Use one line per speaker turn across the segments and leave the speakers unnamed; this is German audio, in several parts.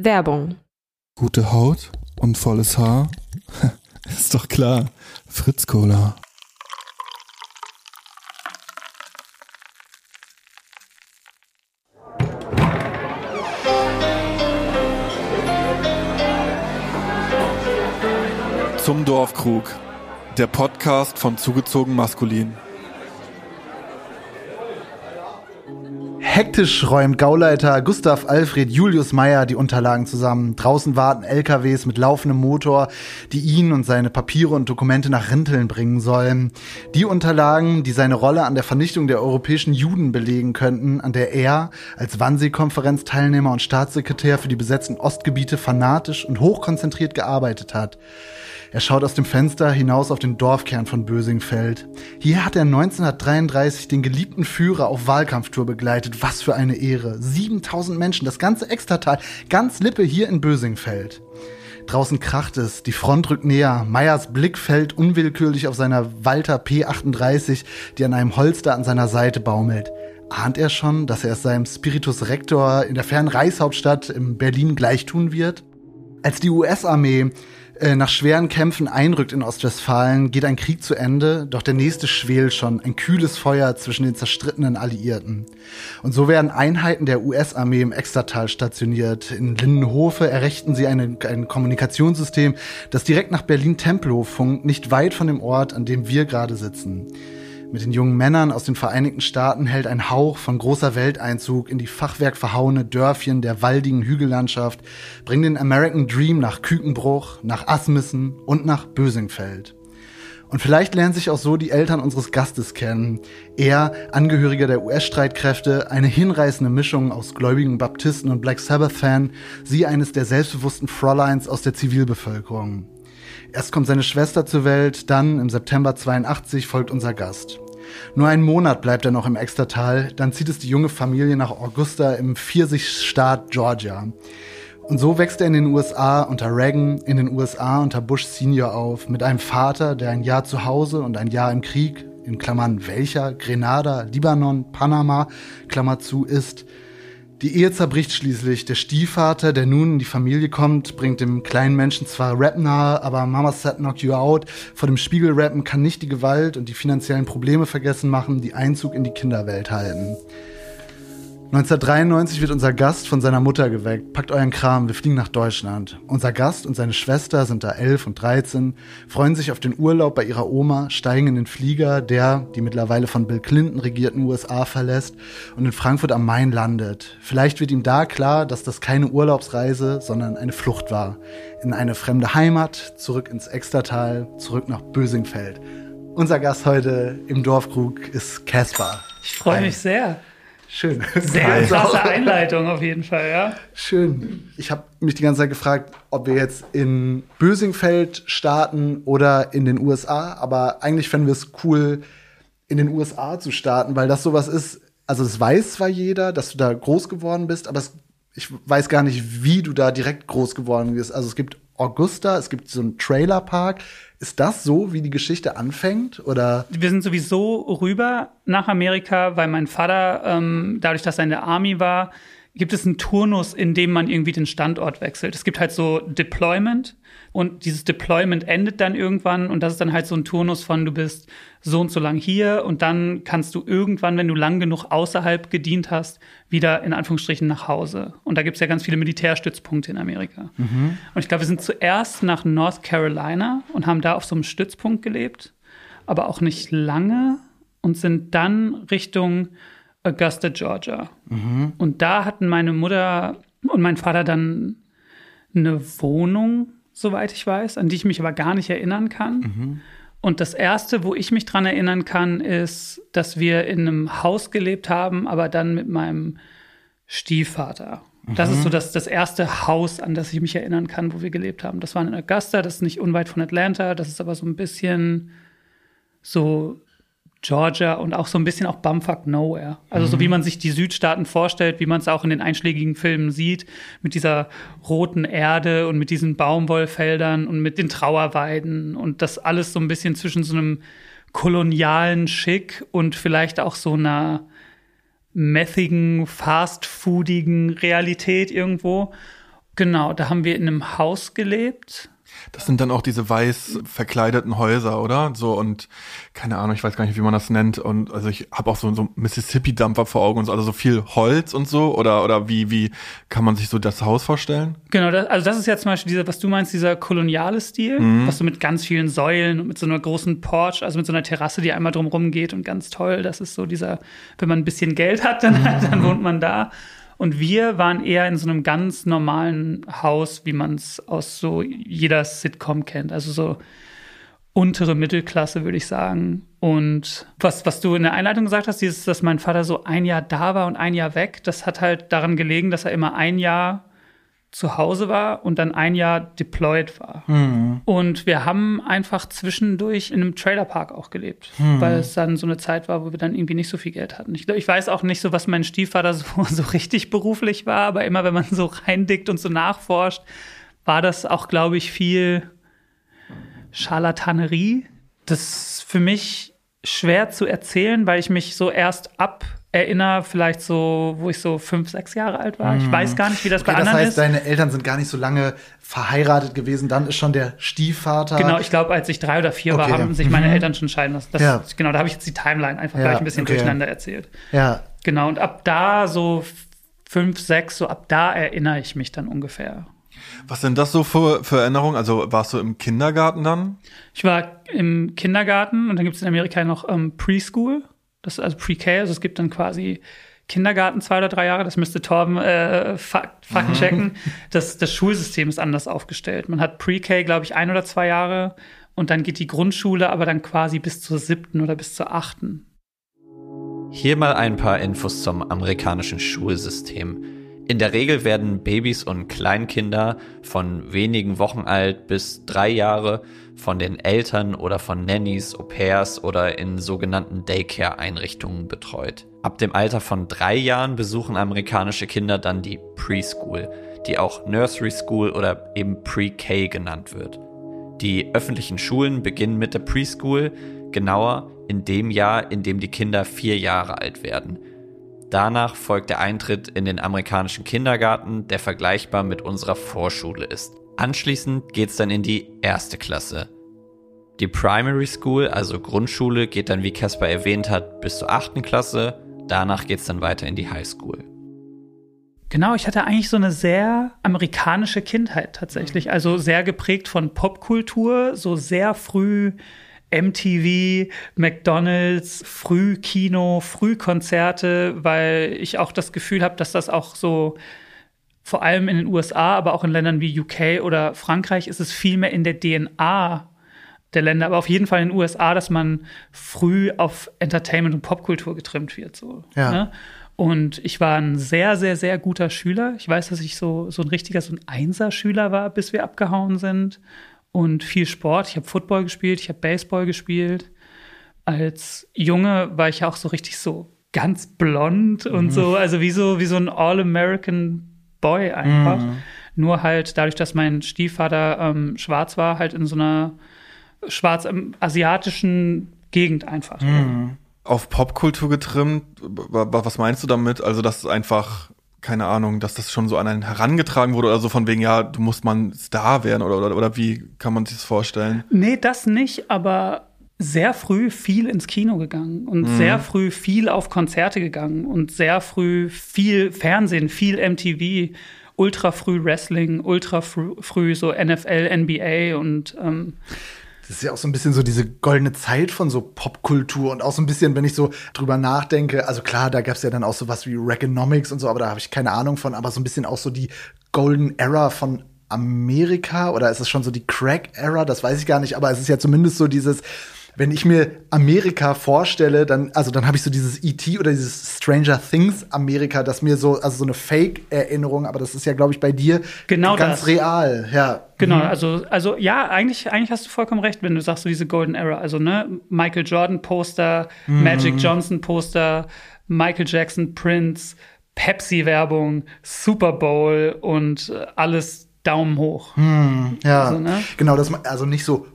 Werbung.
Gute Haut und volles Haar? Ist doch klar. Fritz Cola. Zum Dorfkrug. Der Podcast von Zugezogen Maskulin.
Hektisch räumt Gauleiter Gustav Alfred Julius Meyer die Unterlagen zusammen. Draußen warten LKWs mit laufendem Motor, die ihn und seine Papiere und Dokumente nach Rinteln bringen sollen. Die Unterlagen, die seine Rolle an der Vernichtung der europäischen Juden belegen könnten, an der er als Wannsee-Konferenzteilnehmer und Staatssekretär für die besetzten Ostgebiete fanatisch und hochkonzentriert gearbeitet hat. Er schaut aus dem Fenster hinaus auf den Dorfkern von Bösingfeld. Hier hat er 1933 den geliebten Führer auf Wahlkampftour begleitet. Was für eine Ehre. 7000 Menschen, das ganze Extratal, ganz Lippe hier in Bösingfeld. Draußen kracht es, die Front rückt näher. Meyers Blick fällt unwillkürlich auf seiner Walter P38, die an einem Holster an seiner Seite baumelt. Ahnt er schon, dass er es seinem Spiritus Rector in der fernen Reichshauptstadt in Berlin gleichtun wird? Als die US-Armee nach schweren Kämpfen einrückt in Ostwestfalen, geht ein Krieg zu Ende, doch der nächste schwelt schon, ein kühles Feuer zwischen den zerstrittenen Alliierten. Und so werden Einheiten der US-Armee im Extertal stationiert. In Lindenhofe errichten sie eine, ein Kommunikationssystem, das direkt nach Berlin-Tempelhof funkt, nicht weit von dem Ort, an dem wir gerade sitzen. Mit den jungen Männern aus den Vereinigten Staaten hält ein Hauch von großer Welteinzug in die fachwerkverhauene Dörfchen der waldigen Hügellandschaft, bringt den American Dream nach Kükenbruch, nach Asmissen und nach Bösingfeld. Und vielleicht lernen sich auch so die Eltern unseres Gastes kennen. Er, Angehöriger der US-Streitkräfte, eine hinreißende Mischung aus gläubigen Baptisten und Black Sabbath-Fan, sie eines der selbstbewussten Fräuleins aus der Zivilbevölkerung. Erst kommt seine Schwester zur Welt, dann im September 82 folgt unser Gast. Nur einen Monat bleibt er noch im Extertal, dann zieht es die junge Familie nach Augusta im Pfirsichstaat Georgia. Und so wächst er in den USA unter Reagan, in den USA unter Bush Senior auf, mit einem Vater, der ein Jahr zu Hause und ein Jahr im Krieg, in Klammern welcher, Grenada, Libanon, Panama, Klammer zu, ist, die Ehe zerbricht schließlich. Der Stiefvater, der nun in die Familie kommt, bringt dem kleinen Menschen zwar Rap nahe, aber Mama Said Knock You Out vor dem Spiegel rappen kann nicht die Gewalt und die finanziellen Probleme vergessen machen, die Einzug in die Kinderwelt halten. 1993 wird unser Gast von seiner Mutter geweckt. Packt euren Kram, wir fliegen nach Deutschland. Unser Gast und seine Schwester sind da elf und dreizehn, freuen sich auf den Urlaub bei ihrer Oma, steigen in den Flieger, der die mittlerweile von Bill Clinton regierten USA verlässt und in Frankfurt am Main landet. Vielleicht wird ihm da klar, dass das keine Urlaubsreise, sondern eine Flucht war. In eine fremde Heimat, zurück ins Extertal, zurück nach Bösingfeld. Unser Gast heute im Dorfkrug ist Caspar.
Ich freue mich sehr.
Schön.
Sehr klasse Einleitung auf jeden Fall, ja.
Schön. Ich habe mich die ganze Zeit gefragt, ob wir jetzt in Bösingfeld starten oder in den USA. Aber eigentlich fänden wir es cool, in den USA zu starten, weil das sowas ist. Also, das weiß zwar jeder, dass du da groß geworden bist, aber es, ich weiß gar nicht, wie du da direkt groß geworden bist. Also, es gibt Augusta, es gibt so einen Trailerpark. Ist das so, wie die Geschichte anfängt? Oder?
Wir sind sowieso rüber nach Amerika, weil mein Vater, ähm, dadurch, dass er in der Army war, gibt es einen Turnus, in dem man irgendwie den Standort wechselt. Es gibt halt so Deployment und dieses Deployment endet dann irgendwann und das ist dann halt so ein Turnus von du bist so und so lang hier und dann kannst du irgendwann, wenn du lang genug außerhalb gedient hast, wieder in Anführungsstrichen nach Hause. Und da gibt es ja ganz viele Militärstützpunkte in Amerika. Mhm. Und ich glaube, wir sind zuerst nach North Carolina und haben da auf so einem Stützpunkt gelebt, aber auch nicht lange und sind dann Richtung Augusta, Georgia. Mhm. Und da hatten meine Mutter und mein Vater dann eine Wohnung, soweit ich weiß, an die ich mich aber gar nicht erinnern kann. Mhm. Und das erste, wo ich mich dran erinnern kann, ist, dass wir in einem Haus gelebt haben, aber dann mit meinem Stiefvater. Das ist so mhm. das, das erste Haus, an das ich mich erinnern kann, wo wir gelebt haben. Das war in Augusta, das ist nicht unweit von Atlanta, das ist aber so ein bisschen so Georgia und auch so ein bisschen auch Bumfuck Nowhere. Also mhm. so wie mhm. man sich die Südstaaten vorstellt, wie man es auch in den einschlägigen Filmen sieht, mit dieser roten Erde und mit diesen Baumwollfeldern und mit den Trauerweiden und das alles so ein bisschen zwischen so einem kolonialen Schick und vielleicht auch so einer methigen, fastfoodigen Realität irgendwo. Genau, da haben wir in einem Haus gelebt.
Das sind dann auch diese weiß verkleideten Häuser, oder? So und keine Ahnung, ich weiß gar nicht, wie man das nennt. Und also ich habe auch so, so Mississippi-Dampfer vor Augen und so, also so viel Holz und so. Oder oder wie, wie kann man sich so das Haus vorstellen?
Genau, das, also das ist ja zum Beispiel dieser, was du meinst, dieser koloniale Stil, mhm. was so mit ganz vielen Säulen und mit so einer großen Porch, also mit so einer Terrasse, die einmal drumherum geht und ganz toll. Das ist so dieser, wenn man ein bisschen Geld hat, dann, mhm. dann wohnt man da. Und wir waren eher in so einem ganz normalen Haus, wie man es aus so jeder Sitcom kennt. Also so untere Mittelklasse, würde ich sagen. Und was, was du in der Einleitung gesagt hast, dieses, dass mein Vater so ein Jahr da war und ein Jahr weg, das hat halt daran gelegen, dass er immer ein Jahr zu Hause war und dann ein Jahr deployed war. Mhm. Und wir haben einfach zwischendurch in einem Trailerpark auch gelebt, mhm. weil es dann so eine Zeit war, wo wir dann irgendwie nicht so viel Geld hatten. Ich, ich weiß auch nicht so, was mein Stiefvater so, so richtig beruflich war, aber immer wenn man so reindickt und so nachforscht, war das auch, glaube ich, viel Scharlatanerie. Das ist für mich schwer zu erzählen, weil ich mich so erst ab erinnere, vielleicht so, wo ich so fünf, sechs Jahre alt war. Ich mhm. weiß gar nicht, wie das okay, bei anderen ist.
Das heißt, ist. deine Eltern sind gar nicht so lange verheiratet gewesen. Dann ist schon der Stiefvater.
Genau, ich glaube, als ich drei oder vier okay. war, haben sich meine mhm. Eltern schon scheiden lassen. Das, ja. Genau, da habe ich jetzt die Timeline einfach ja, gleich ein bisschen okay. durcheinander erzählt.
Ja.
Genau, und ab da so fünf, sechs, so ab da erinnere ich mich dann ungefähr.
Was sind das so für, für Erinnerungen? Also warst du im Kindergarten dann?
Ich war im Kindergarten und dann gibt es in Amerika noch ähm, Preschool. Das ist also Pre-K, also es gibt dann quasi Kindergarten zwei oder drei Jahre, das müsste Torben äh, Fakten checken. Mhm. Das, das Schulsystem ist anders aufgestellt. Man hat Pre-K, glaube ich, ein oder zwei Jahre und dann geht die Grundschule aber dann quasi bis zur siebten oder bis zur achten.
Hier mal ein paar Infos zum amerikanischen Schulsystem. In der Regel werden Babys und Kleinkinder von wenigen Wochen alt bis drei Jahre von den Eltern oder von Nannies, Au pairs oder in sogenannten Daycare-Einrichtungen betreut. Ab dem Alter von drei Jahren besuchen amerikanische Kinder dann die Preschool, die auch Nursery School oder eben Pre-K genannt wird. Die öffentlichen Schulen beginnen mit der Preschool, genauer in dem Jahr, in dem die Kinder vier Jahre alt werden. Danach folgt der Eintritt in den amerikanischen Kindergarten, der vergleichbar mit unserer Vorschule ist. Anschließend geht's dann in die erste Klasse. Die Primary School, also Grundschule, geht dann, wie Caspar erwähnt hat, bis zur achten Klasse. Danach geht's dann weiter in die High School.
Genau, ich hatte eigentlich so eine sehr amerikanische Kindheit tatsächlich. Also sehr geprägt von Popkultur, so sehr früh MTV, McDonald's, Frühkino, Frühkonzerte, weil ich auch das Gefühl habe, dass das auch so vor allem in den USA, aber auch in Ländern wie UK oder Frankreich ist es viel mehr in der DNA der Länder, aber auf jeden Fall in den USA, dass man früh auf Entertainment und Popkultur getrimmt wird. So, ja. Ne? Und ich war ein sehr, sehr, sehr guter Schüler. Ich weiß, dass ich so, so ein richtiger, so ein Einser-Schüler war, bis wir abgehauen sind und viel Sport. Ich habe Football gespielt, ich habe Baseball gespielt. Als Junge war ich auch so richtig so ganz blond und mhm. so, also wie so, wie so ein All-American Boy einfach. Mhm. Nur halt dadurch, dass mein Stiefvater ähm, schwarz war, halt in so einer schwarz-asiatischen Gegend einfach. Mhm.
Auf Popkultur getrimmt, was meinst du damit? Also, dass es einfach keine Ahnung, dass das schon so an einen herangetragen wurde oder so von wegen, ja, du musst mal ein Star werden oder, oder, oder wie kann man sich das vorstellen?
Nee, das nicht, aber sehr früh viel ins Kino gegangen und mhm. sehr früh viel auf Konzerte gegangen und sehr früh viel Fernsehen, viel MTV, ultra früh Wrestling, ultra früh, früh so NFL, NBA und ähm,
das ist ja auch so ein bisschen so diese goldene Zeit von so Popkultur und auch so ein bisschen, wenn ich so drüber nachdenke, also klar, da gab es ja dann auch so was wie Reaganomics und so, aber da habe ich keine Ahnung von, aber so ein bisschen auch so die Golden Era von Amerika oder ist es schon so die Crack Era, das weiß ich gar nicht, aber es ist ja zumindest so dieses wenn ich mir Amerika vorstelle, dann, also dann habe ich so dieses E.T. oder dieses Stranger Things Amerika, das mir so, also so eine Fake-Erinnerung, aber das ist ja, glaube ich, bei dir
genau
ganz
das.
real, ja.
Genau, mhm. also, also ja, eigentlich, eigentlich hast du vollkommen recht, wenn du sagst, so diese Golden Era. Also, ne, Michael Jordan Poster, mhm. Magic Johnson Poster, Michael Jackson, Prince, Pepsi-Werbung, Super Bowl und äh, alles Daumen hoch.
Mhm, ja, also, ne? genau, das, also nicht so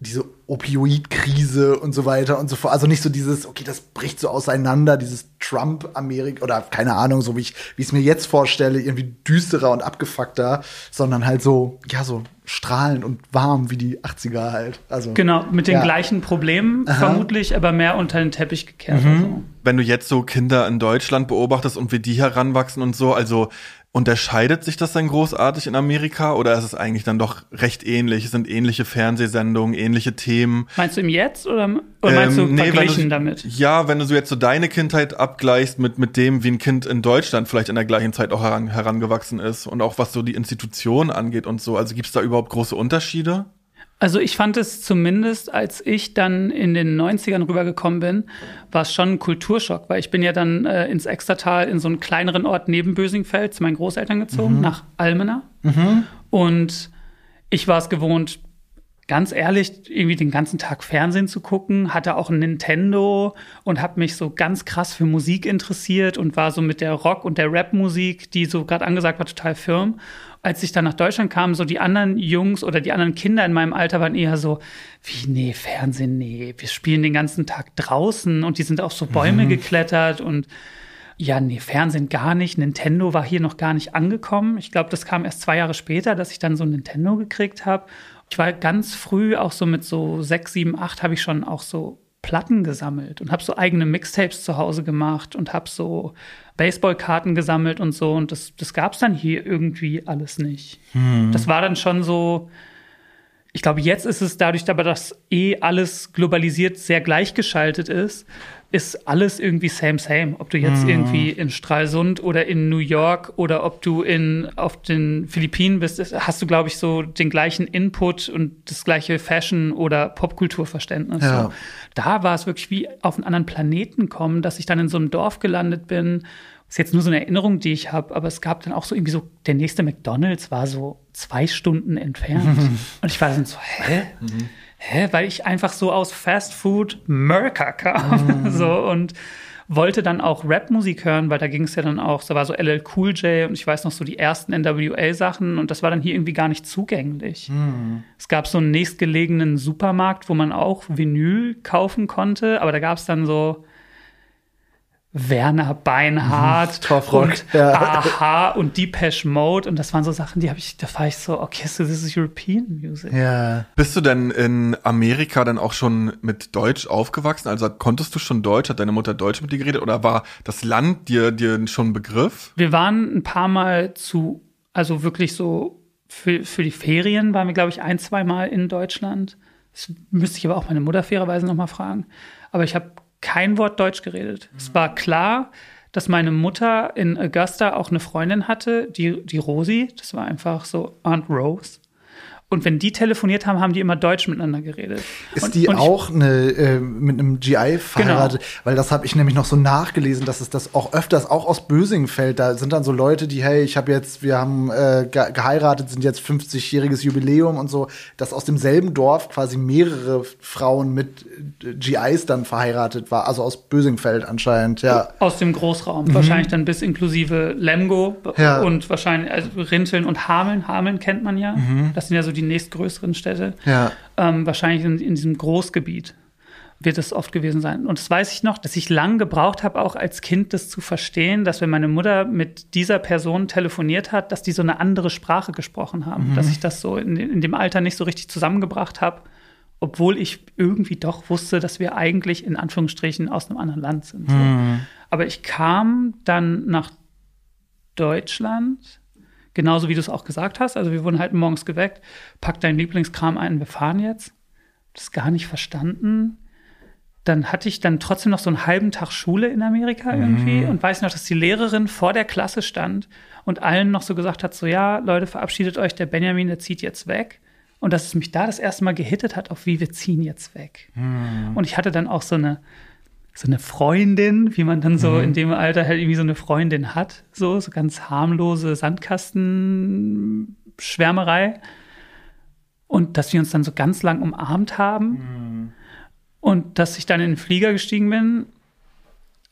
diese Opioid-Krise und so weiter und so fort. Also nicht so dieses, okay, das bricht so auseinander, dieses Trump-Amerika oder keine Ahnung, so wie ich wie ich es mir jetzt vorstelle, irgendwie düsterer und abgefuckter, sondern halt so, ja, so strahlend und warm wie die 80er halt. Also,
Genau, mit den
ja.
gleichen Problemen vermutlich, aber mehr unter den Teppich gekehrt. Also.
Wenn du jetzt so Kinder in Deutschland beobachtest und wie die heranwachsen und so, also unterscheidet sich das dann großartig in Amerika oder ist es eigentlich dann doch recht ähnlich? Es sind ähnliche Fernsehsendungen, ähnliche Themen?
Meinst du im Jetzt oder, oder meinst
Ähm,
du
nee, wenn
verglichen
du,
damit?
Ja, wenn du so jetzt so deine Kindheit abgleichst mit, mit dem, wie ein Kind in Deutschland vielleicht in der gleichen Zeit auch heran, herangewachsen ist und auch was so die Institutionen angeht und so. Also gibt's da überhaupt große Unterschiede?
Also ich fand es zumindest, als ich dann in den 90ern rübergekommen bin, war es schon ein Kulturschock, weil ich bin ja dann äh, ins Extertal in so einen kleineren Ort neben Bösingfeld zu meinen Großeltern gezogen, nach Almena. Und ich war es gewohnt, ganz ehrlich, irgendwie den ganzen Tag Fernsehen zu gucken, hatte auch ein Nintendo und habe mich so ganz krass für Musik interessiert und war so mit der Rock- und der Rap-Musik, die so gerade angesagt war, total firm. Als ich dann nach Deutschland kam, so die anderen Jungs oder die anderen Kinder in meinem Alter waren eher so, wie, nee, Fernsehen, nee, wir spielen den ganzen Tag draußen und die sind auf so Bäume geklettert und ja, nee, Fernsehen gar nicht. Nintendo war hier noch gar nicht angekommen. Ich glaube, das kam erst zwei Jahre später, dass ich dann so ein Nintendo gekriegt habe. Ich war ganz früh, auch so mit so sechs, sieben, acht, habe ich schon auch so Platten gesammelt und habe so eigene Mixtapes zu Hause gemacht und habe so Baseballkarten gesammelt und so. Und das, das gab es dann hier irgendwie alles nicht. Das war dann schon so, ich glaube, jetzt ist es dadurch, aber dass eh alles globalisiert sehr gleichgeschaltet ist, ist alles irgendwie same, same. Ob du jetzt irgendwie in Stralsund oder in New York oder ob du in, auf den Philippinen bist, ist- hast du, glaube ich, so den gleichen Input und das gleiche Fashion- oder Popkulturverständnis.
Ja.
So. Da war es wirklich wie auf einen anderen Planeten kommen, dass ich dann in so einem Dorf gelandet bin. ist jetzt nur so eine Erinnerung, die ich habe, aber es gab dann auch so irgendwie so, der nächste McDonalds war so zwei Stunden entfernt. Und ich war dann so, hä? Hä? Weil ich einfach so aus Fast Food Merker kam. so und wollte dann auch Rap-Musik hören, weil da ging es ja dann auch, da war so LL Cool J und ich weiß noch so die ersten NWA-Sachen und das war dann hier irgendwie gar nicht zugänglich. Es gab so einen nächstgelegenen Supermarkt, wo man auch Vinyl kaufen konnte, aber da gab es dann so Werner Beinhardt
Torfrock,
und
ja.
Aha und Depeche Mode und das waren so Sachen, die habe ich, da war ich so, okay, so this is European Music.
Ja.
Bist du denn in Amerika dann auch schon mit Deutsch aufgewachsen? Also konntest du schon Deutsch? Hat deine Mutter Deutsch mit dir geredet? Oder war das Land dir, dir schon ein Begriff?
Wir waren ein paar Mal zu, also wirklich so für, für die Ferien waren wir, glaube ich, ein, zwei Mal in Deutschland. Das müsste ich aber auch meine Mutter fairerweise nochmal fragen. Aber ich habe kein Wort Deutsch geredet. Es war klar, dass meine Mutter in Augusta auch eine Freundin hatte, die, die Rosi. Das war einfach so Aunt Rose. Und wenn die telefoniert haben, haben die immer Deutsch miteinander geredet.
Ist
und,
die
und
auch eine, äh, mit einem GI verheiratet? Weil das habe ich nämlich noch so nachgelesen, dass es das auch öfters auch aus Bösing fällt. Da sind dann so Leute, die, hey, ich habe jetzt, wir haben äh, ge geheiratet, sind jetzt 50-jähriges Jubiläum und so, dass aus demselben Dorf quasi mehrere Frauen mit äh, GIs dann verheiratet war. Also aus Bösingfeld anscheinend, ja.
Aus dem Großraum. Wahrscheinlich dann bis inklusive Lemgo
Ja.
und wahrscheinlich also Rinteln und Hameln. Hameln kennt man ja. Das sind ja so die nächstgrößeren Städte.
Ja.
Ähm, wahrscheinlich in, in diesem Großgebiet wird es oft gewesen sein. Und das weiß ich noch, dass ich lang gebraucht habe, auch als Kind das zu verstehen, dass wenn meine Mutter mit dieser Person telefoniert hat, dass die so eine andere Sprache gesprochen haben. Dass ich das so in, in dem Alter nicht so richtig zusammengebracht habe, obwohl ich irgendwie doch wusste, dass wir eigentlich in Anführungsstrichen aus einem anderen Land sind. So. Aber ich kam dann nach Deutschland, genauso wie du es auch gesagt hast. Also wir wurden halt morgens geweckt, pack deinen Lieblingskram ein, wir fahren jetzt. Das gar nicht verstanden. Dann hatte ich dann trotzdem noch so einen halben Tag Schule in Amerika irgendwie und weiß noch, dass die Lehrerin vor der Klasse stand und allen noch so gesagt hat: so ja, Leute, verabschiedet euch, der Benjamin, der zieht jetzt weg. Und dass es mich da das erste Mal gehittet hat, auf wie wir ziehen jetzt weg. Und ich hatte dann auch so eine, so eine Freundin, wie man dann so in dem Alter halt irgendwie so eine Freundin hat, so, so ganz harmlose Sandkastenschwärmerei. Und dass wir uns dann so ganz lang umarmt haben. Und dass ich dann in den Flieger gestiegen bin.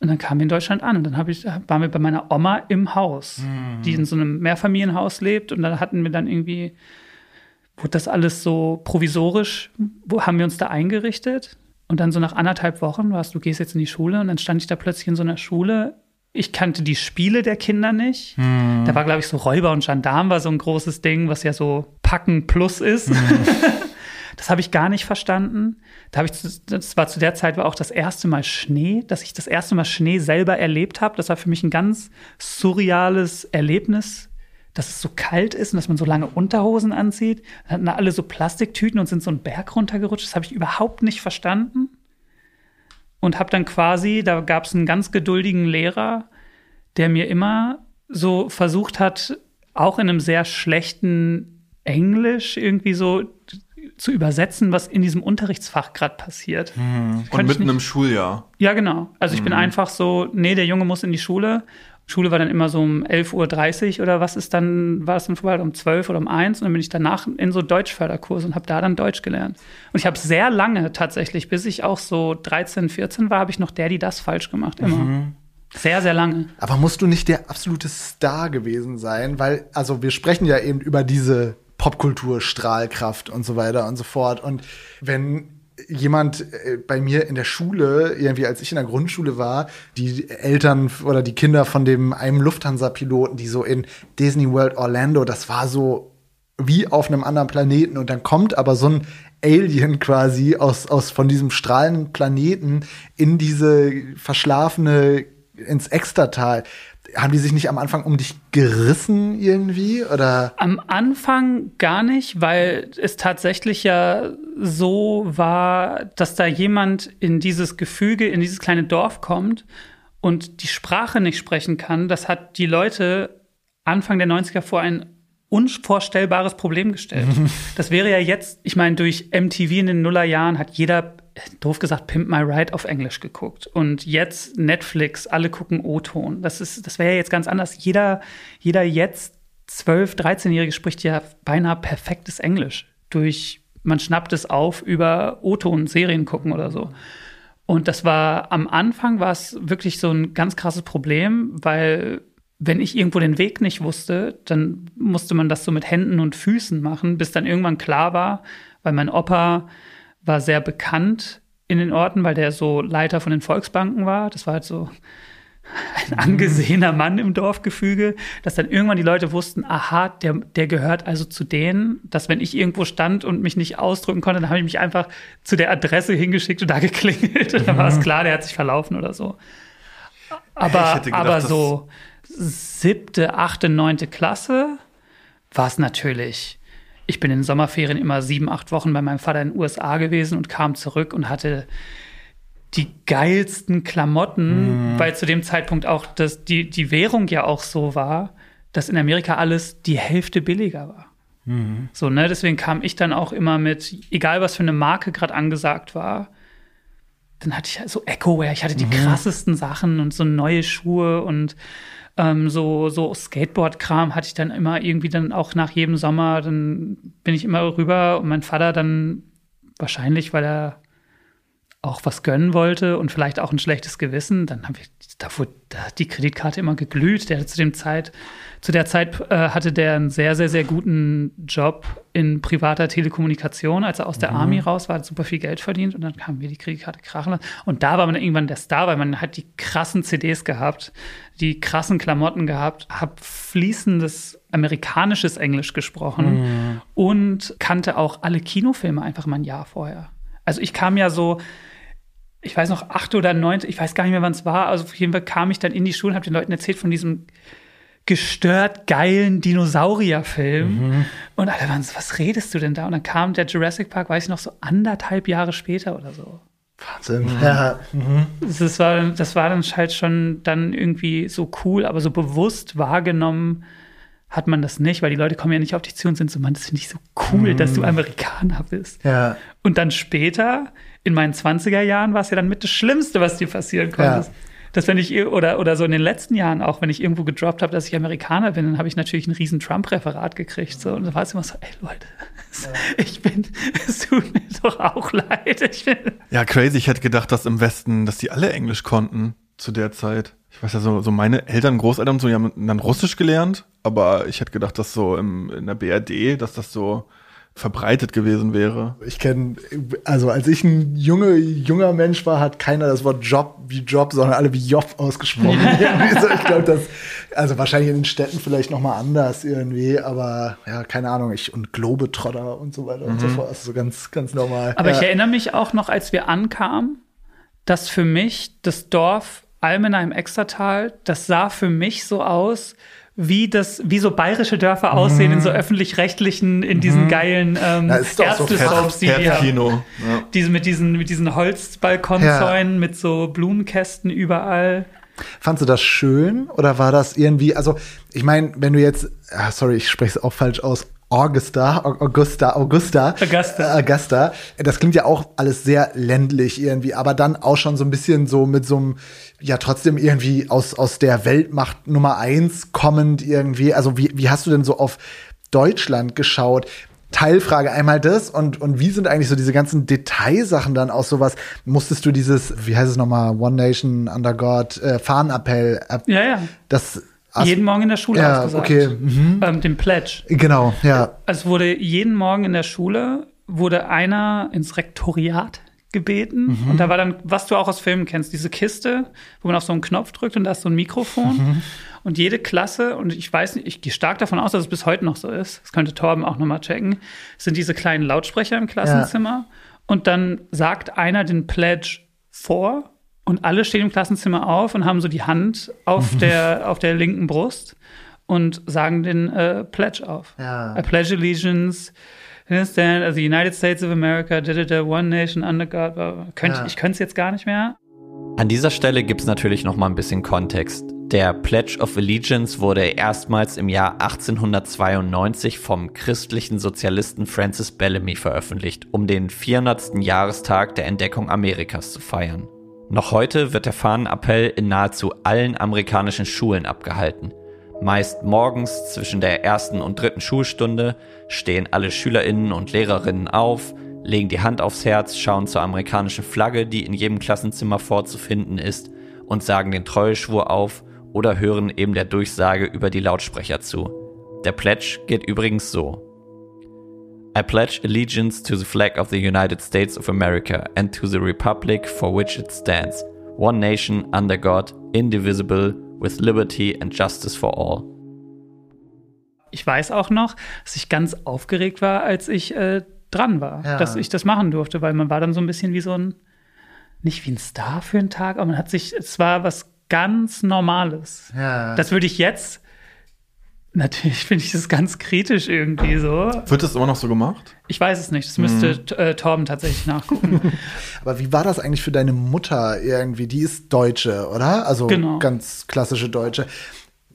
Und dann kamen wir in Deutschland an. Und dann ich, waren wir bei meiner Oma im Haus, die in so einem Mehrfamilienhaus lebt. Und dann hatten wir dann irgendwie wurde das alles so provisorisch, wo haben wir uns da eingerichtet? Und dann so nach anderthalb Wochen warst du gehst jetzt in die Schule und dann stand ich da plötzlich in so einer Schule. Ich kannte die Spiele der Kinder nicht.
Hm.
Da war, glaube ich, so Räuber und Gendarm war so ein großes Ding, was ja so Packen plus ist. Das habe ich gar nicht verstanden. Da habe ich, das war zu der Zeit war auch das erste Mal Schnee, dass ich das erste Mal Schnee selber erlebt habe. Das war für mich ein ganz surreales Erlebnis, dass es so kalt ist und dass man so lange Unterhosen anzieht. Dann hatten da alle so Plastiktüten und sind so einen Berg runtergerutscht. Das habe ich überhaupt nicht verstanden. Und habe dann quasi, da gab es einen ganz geduldigen Lehrer, der mir immer so versucht hat, auch in einem sehr schlechten Englisch irgendwie so zu übersetzen, was in diesem Unterrichtsfach gerade passiert.
Und
Könnte ich
mitten im Schuljahr.
Ja, genau. Also ich bin einfach so, nee, der Junge muss in die Schule. Schule war dann immer so um 11.30 Uhr oder was ist dann, war es dann vorbei, um 12 oder um 1 und dann bin ich danach in so Deutschförderkurs und habe da dann Deutsch gelernt. Und ich habe sehr lange tatsächlich, bis ich auch so 13, 14 war, habe ich noch der, die das falsch gemacht, immer. Sehr, sehr lange.
Aber musst du nicht der absolute Star gewesen sein? Weil, also wir sprechen ja eben über diese Popkultur, Strahlkraft und so weiter und so fort. Und wenn jemand äh, bei mir in der Schule, irgendwie als ich in der Grundschule war, die Eltern oder die Kinder von dem einem Lufthansa-Piloten, die so in Disney World Orlando, das war so wie auf einem anderen Planeten. Und dann kommt aber so ein Alien quasi aus, aus von diesem strahlenden Planeten in diese verschlafene ins Extratal. Haben die sich nicht am Anfang um dich gerissen irgendwie oder?
Am Anfang gar nicht, weil es tatsächlich ja so war, dass da jemand in dieses Gefüge, in dieses kleine Dorf kommt und die Sprache nicht sprechen kann. Das hat die Leute Anfang der 90er vor ein unvorstellbares Problem gestellt. Das wäre ja jetzt, ich meine, durch MTV in den Nullerjahren hat jeder, doof gesagt, Pimp My Ride auf Englisch geguckt. Und jetzt Netflix, alle gucken O-Ton. Das das wäre ja jetzt ganz anders. Jeder, jeder jetzt 12, 13-Jährige spricht ja beinahe perfektes Englisch. Durch, man schnappt es auf über O-Ton, Serien gucken oder so. Und das war am Anfang war es wirklich so ein ganz krasses Problem, weil wenn ich irgendwo den Weg nicht wusste, dann musste man das so mit Händen und Füßen machen, bis dann irgendwann klar war, weil mein Opa war sehr bekannt in den Orten, weil der so Leiter von den Volksbanken war. Das war halt so ein angesehener Mann im Dorfgefüge, dass dann irgendwann die Leute wussten, aha, der, der gehört also zu denen, dass wenn ich irgendwo stand und mich nicht ausdrücken konnte, dann habe ich mich einfach zu der Adresse hingeschickt und da geklingelt. Und dann war es klar, der hat sich verlaufen oder so. Aber,
gedacht,
aber so siebte, achte, neunte Klasse war es natürlich. Ich bin in den Sommerferien immer sieben, acht Wochen bei meinem Vater in den USA gewesen und kam zurück und hatte die geilsten Klamotten, weil zu dem Zeitpunkt auch das, die, die Währung ja auch so war, dass in Amerika alles die Hälfte billiger war. So, ne, deswegen kam ich dann auch immer mit, egal was für eine Marke gerade angesagt war, dann hatte ich so Ecoware, ich hatte die krassesten Sachen und so neue Schuhe und ähm, so, so Skateboard-Kram hatte ich dann immer irgendwie dann auch nach jedem Sommer, dann bin ich immer rüber und mein Vater dann wahrscheinlich, weil er auch was gönnen wollte und vielleicht auch ein schlechtes Gewissen, dann habe ich, da wurde da hat die Kreditkarte immer geglüht. Der hatte zu dem Zeit, zu der Zeit äh, hatte der einen sehr, sehr, sehr guten Job in privater Telekommunikation, als er aus der Army raus war, hat super viel Geld verdient und dann kam mir die Kreditkarte krachen lassen. Und da war man irgendwann der Star, weil man hat die krassen CDs gehabt, die krassen Klamotten gehabt, hab fließendes amerikanisches Englisch gesprochen und kannte auch alle Kinofilme einfach mal ein Jahr vorher. Also ich kam ja so, ich weiß noch, acht oder neun, ich weiß gar nicht mehr, wann es war. Also auf jeden Fall kam ich dann in die Schule und habe den Leuten erzählt von diesem gestört geilen Dinosaurierfilm. Und alle waren so, was redest du denn da? Und dann kam der Jurassic Park, weiß ich noch, so anderthalb Jahre später oder so.
Wahnsinn. Ja.
Das war, das war dann halt schon dann irgendwie so cool, aber so bewusst wahrgenommen hat man das nicht, weil die Leute kommen ja nicht auf dich zu und sind so, Mann, das finde ich so cool, dass du Amerikaner bist.
ja.
Und dann später, in meinen 20er Jahren, war es ja dann mit das Schlimmste, was dir passieren konnte.
Ja.
Dass wenn ich, oder, oder so in den letzten Jahren auch, wenn ich irgendwo gedroppt habe, dass ich Amerikaner bin, dann habe ich natürlich ein riesen Trump-Referat gekriegt. So. Und da war es immer so, ey Leute, ich bin, es tut mir doch auch leid. Ich bin,
Ja, crazy. Ich hätte gedacht, dass im Westen, dass die alle Englisch konnten zu der Zeit. Ich weiß ja so, so meine Eltern, Großeltern und so, die haben dann Russisch gelernt, aber ich hätte gedacht, dass so im, in der BRD, dass das so verbreitet gewesen wäre.
Ich kenne, also als ich ein junge, junger Mensch war, hat keiner das Wort Job wie Job, sondern alle wie Job ausgesprochen. ich glaube, das, also wahrscheinlich in den Städten vielleicht noch mal anders irgendwie, aber ja, keine Ahnung, ich und Globetrotter und so weiter und so fort, also so ganz, ganz normal.
Aber
ja.
ich erinnere mich auch noch, als wir ankamen, dass für mich das Dorf Almenau im Extertal, das sah für mich so aus, wie das, wie so bayerische Dörfer aussehen in so öffentlich-rechtlichen, in diesen geilen ähm, Ärzte-Soaps, die haben.
Herzkino. Ja.
Diese mit diesen, mit diesen Holzbalkonzäunen, mit so Blumenkästen überall.
Fandst du das schön oder war das irgendwie, also ich meine, wenn du jetzt, ah, sorry, ich spreche es auch falsch aus, Augusta, Au- Augusta, Augusta,
Augusta.
äh, Augusta, das klingt ja auch alles sehr ländlich irgendwie, aber dann auch schon so ein bisschen so mit so einem, ja trotzdem irgendwie aus, aus der Weltmacht Nummer eins kommend irgendwie, also wie, wie hast du denn so auf Deutschland geschaut? Teilfrage einmal das und, und wie sind eigentlich so diese ganzen Detailsachen dann aus sowas? Musstest du dieses, wie heißt es nochmal, One Nation Under God, äh, Fahnenappell, äh,
Ja, ja.
das
jeden Morgen in der Schule
ja,
ausgesagt.
okay, mhm.
Ähm, den Pledge.
genau, ja.
Also wurde jeden Morgen in der Schule, wurde einer ins Rektoriat gebeten. Und da war dann, was du auch aus Filmen kennst, diese Kiste, wo man auf so einen Knopf drückt und da ist so ein Mikrofon. Und jede Klasse, und ich weiß nicht, ich gehe stark davon aus, dass es bis heute noch so ist, das könnte Torben auch nochmal checken, sind diese kleinen Lautsprecher im Klassenzimmer. Und dann sagt einer den Pledge vor und alle stehen im Klassenzimmer auf und haben so die Hand auf, der, auf der linken Brust und sagen den äh, Pledge auf.
Ja.
I pledge allegiance stand of the United States of America, da, da, da, one nation under God. Könnt,
Ja.
Ich könnte es jetzt gar nicht mehr.
An dieser Stelle gibt's natürlich noch mal ein bisschen Kontext. Der Pledge of Allegiance wurde erstmals im Jahr 1892 vom christlichen Sozialisten Francis Bellamy veröffentlicht, um den 400. Jahrestag der Entdeckung Amerikas zu feiern. Noch heute wird der Fahnenappell in nahezu allen amerikanischen Schulen abgehalten. Meist morgens zwischen der ersten und dritten Schulstunde stehen alle Schülerinnen und Lehrerinnen auf, legen die Hand aufs Herz, schauen zur amerikanischen Flagge, die in jedem Klassenzimmer vorzufinden ist, und sagen den Treueschwur auf oder hören eben der Durchsage über die Lautsprecher zu. Der Pledge geht übrigens so. I pledge allegiance to the flag of the United States of America and to the republic for which it stands, one nation under God, indivisible, with liberty and justice for all.
Ich weiß auch noch, dass ich ganz aufgeregt war, als ich äh, dran war,
Ja.
dass ich das machen durfte, weil man war dann so ein bisschen wie so ein, nicht wie ein Star für einen Tag, aber man hat sich, es war was ganz Normales.
Ja.
Das würde ich jetzt, natürlich finde ich das ganz kritisch irgendwie so.
Wird das immer noch so gemacht?
Ich weiß es nicht, das müsste t- äh, Torben tatsächlich nachgucken.
Aber wie war das eigentlich für deine Mutter irgendwie? Die ist Deutsche, oder? Also
Genau.
ganz klassische Deutsche.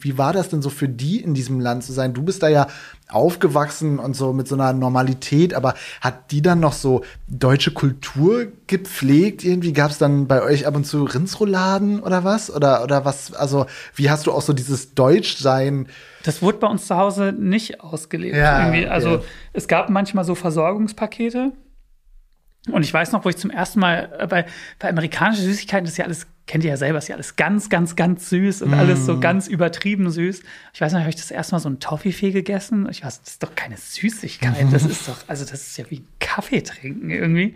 Wie war das denn so für die in diesem Land zu sein? Du bist da ja aufgewachsen und so mit so einer Normalität, aber hat die dann noch so deutsche Kultur gepflegt? Irgendwie gab es dann bei euch ab und zu Rindsrouladen oder was? Oder, oder was? Also, wie hast du auch so dieses Deutschsein?
Das wurde bei uns zu Hause nicht ausgelebt.
Ja,
irgendwie. Also
okay.
es gab manchmal so Versorgungspakete. Und ich weiß noch, wo ich zum ersten Mal äh, bei, bei amerikanischen Süßigkeiten, das ist ja alles, kennt ihr ja selber, ist ja alles ganz, ganz, ganz süß und alles
Mm.
so ganz übertrieben süß. Ich weiß noch, habe ich das erste Mal so ein Toffifee gegessen. Ich weiß, das ist doch keine Süßigkeit. Das ist doch, also das ist ja wie Kaffee trinken irgendwie.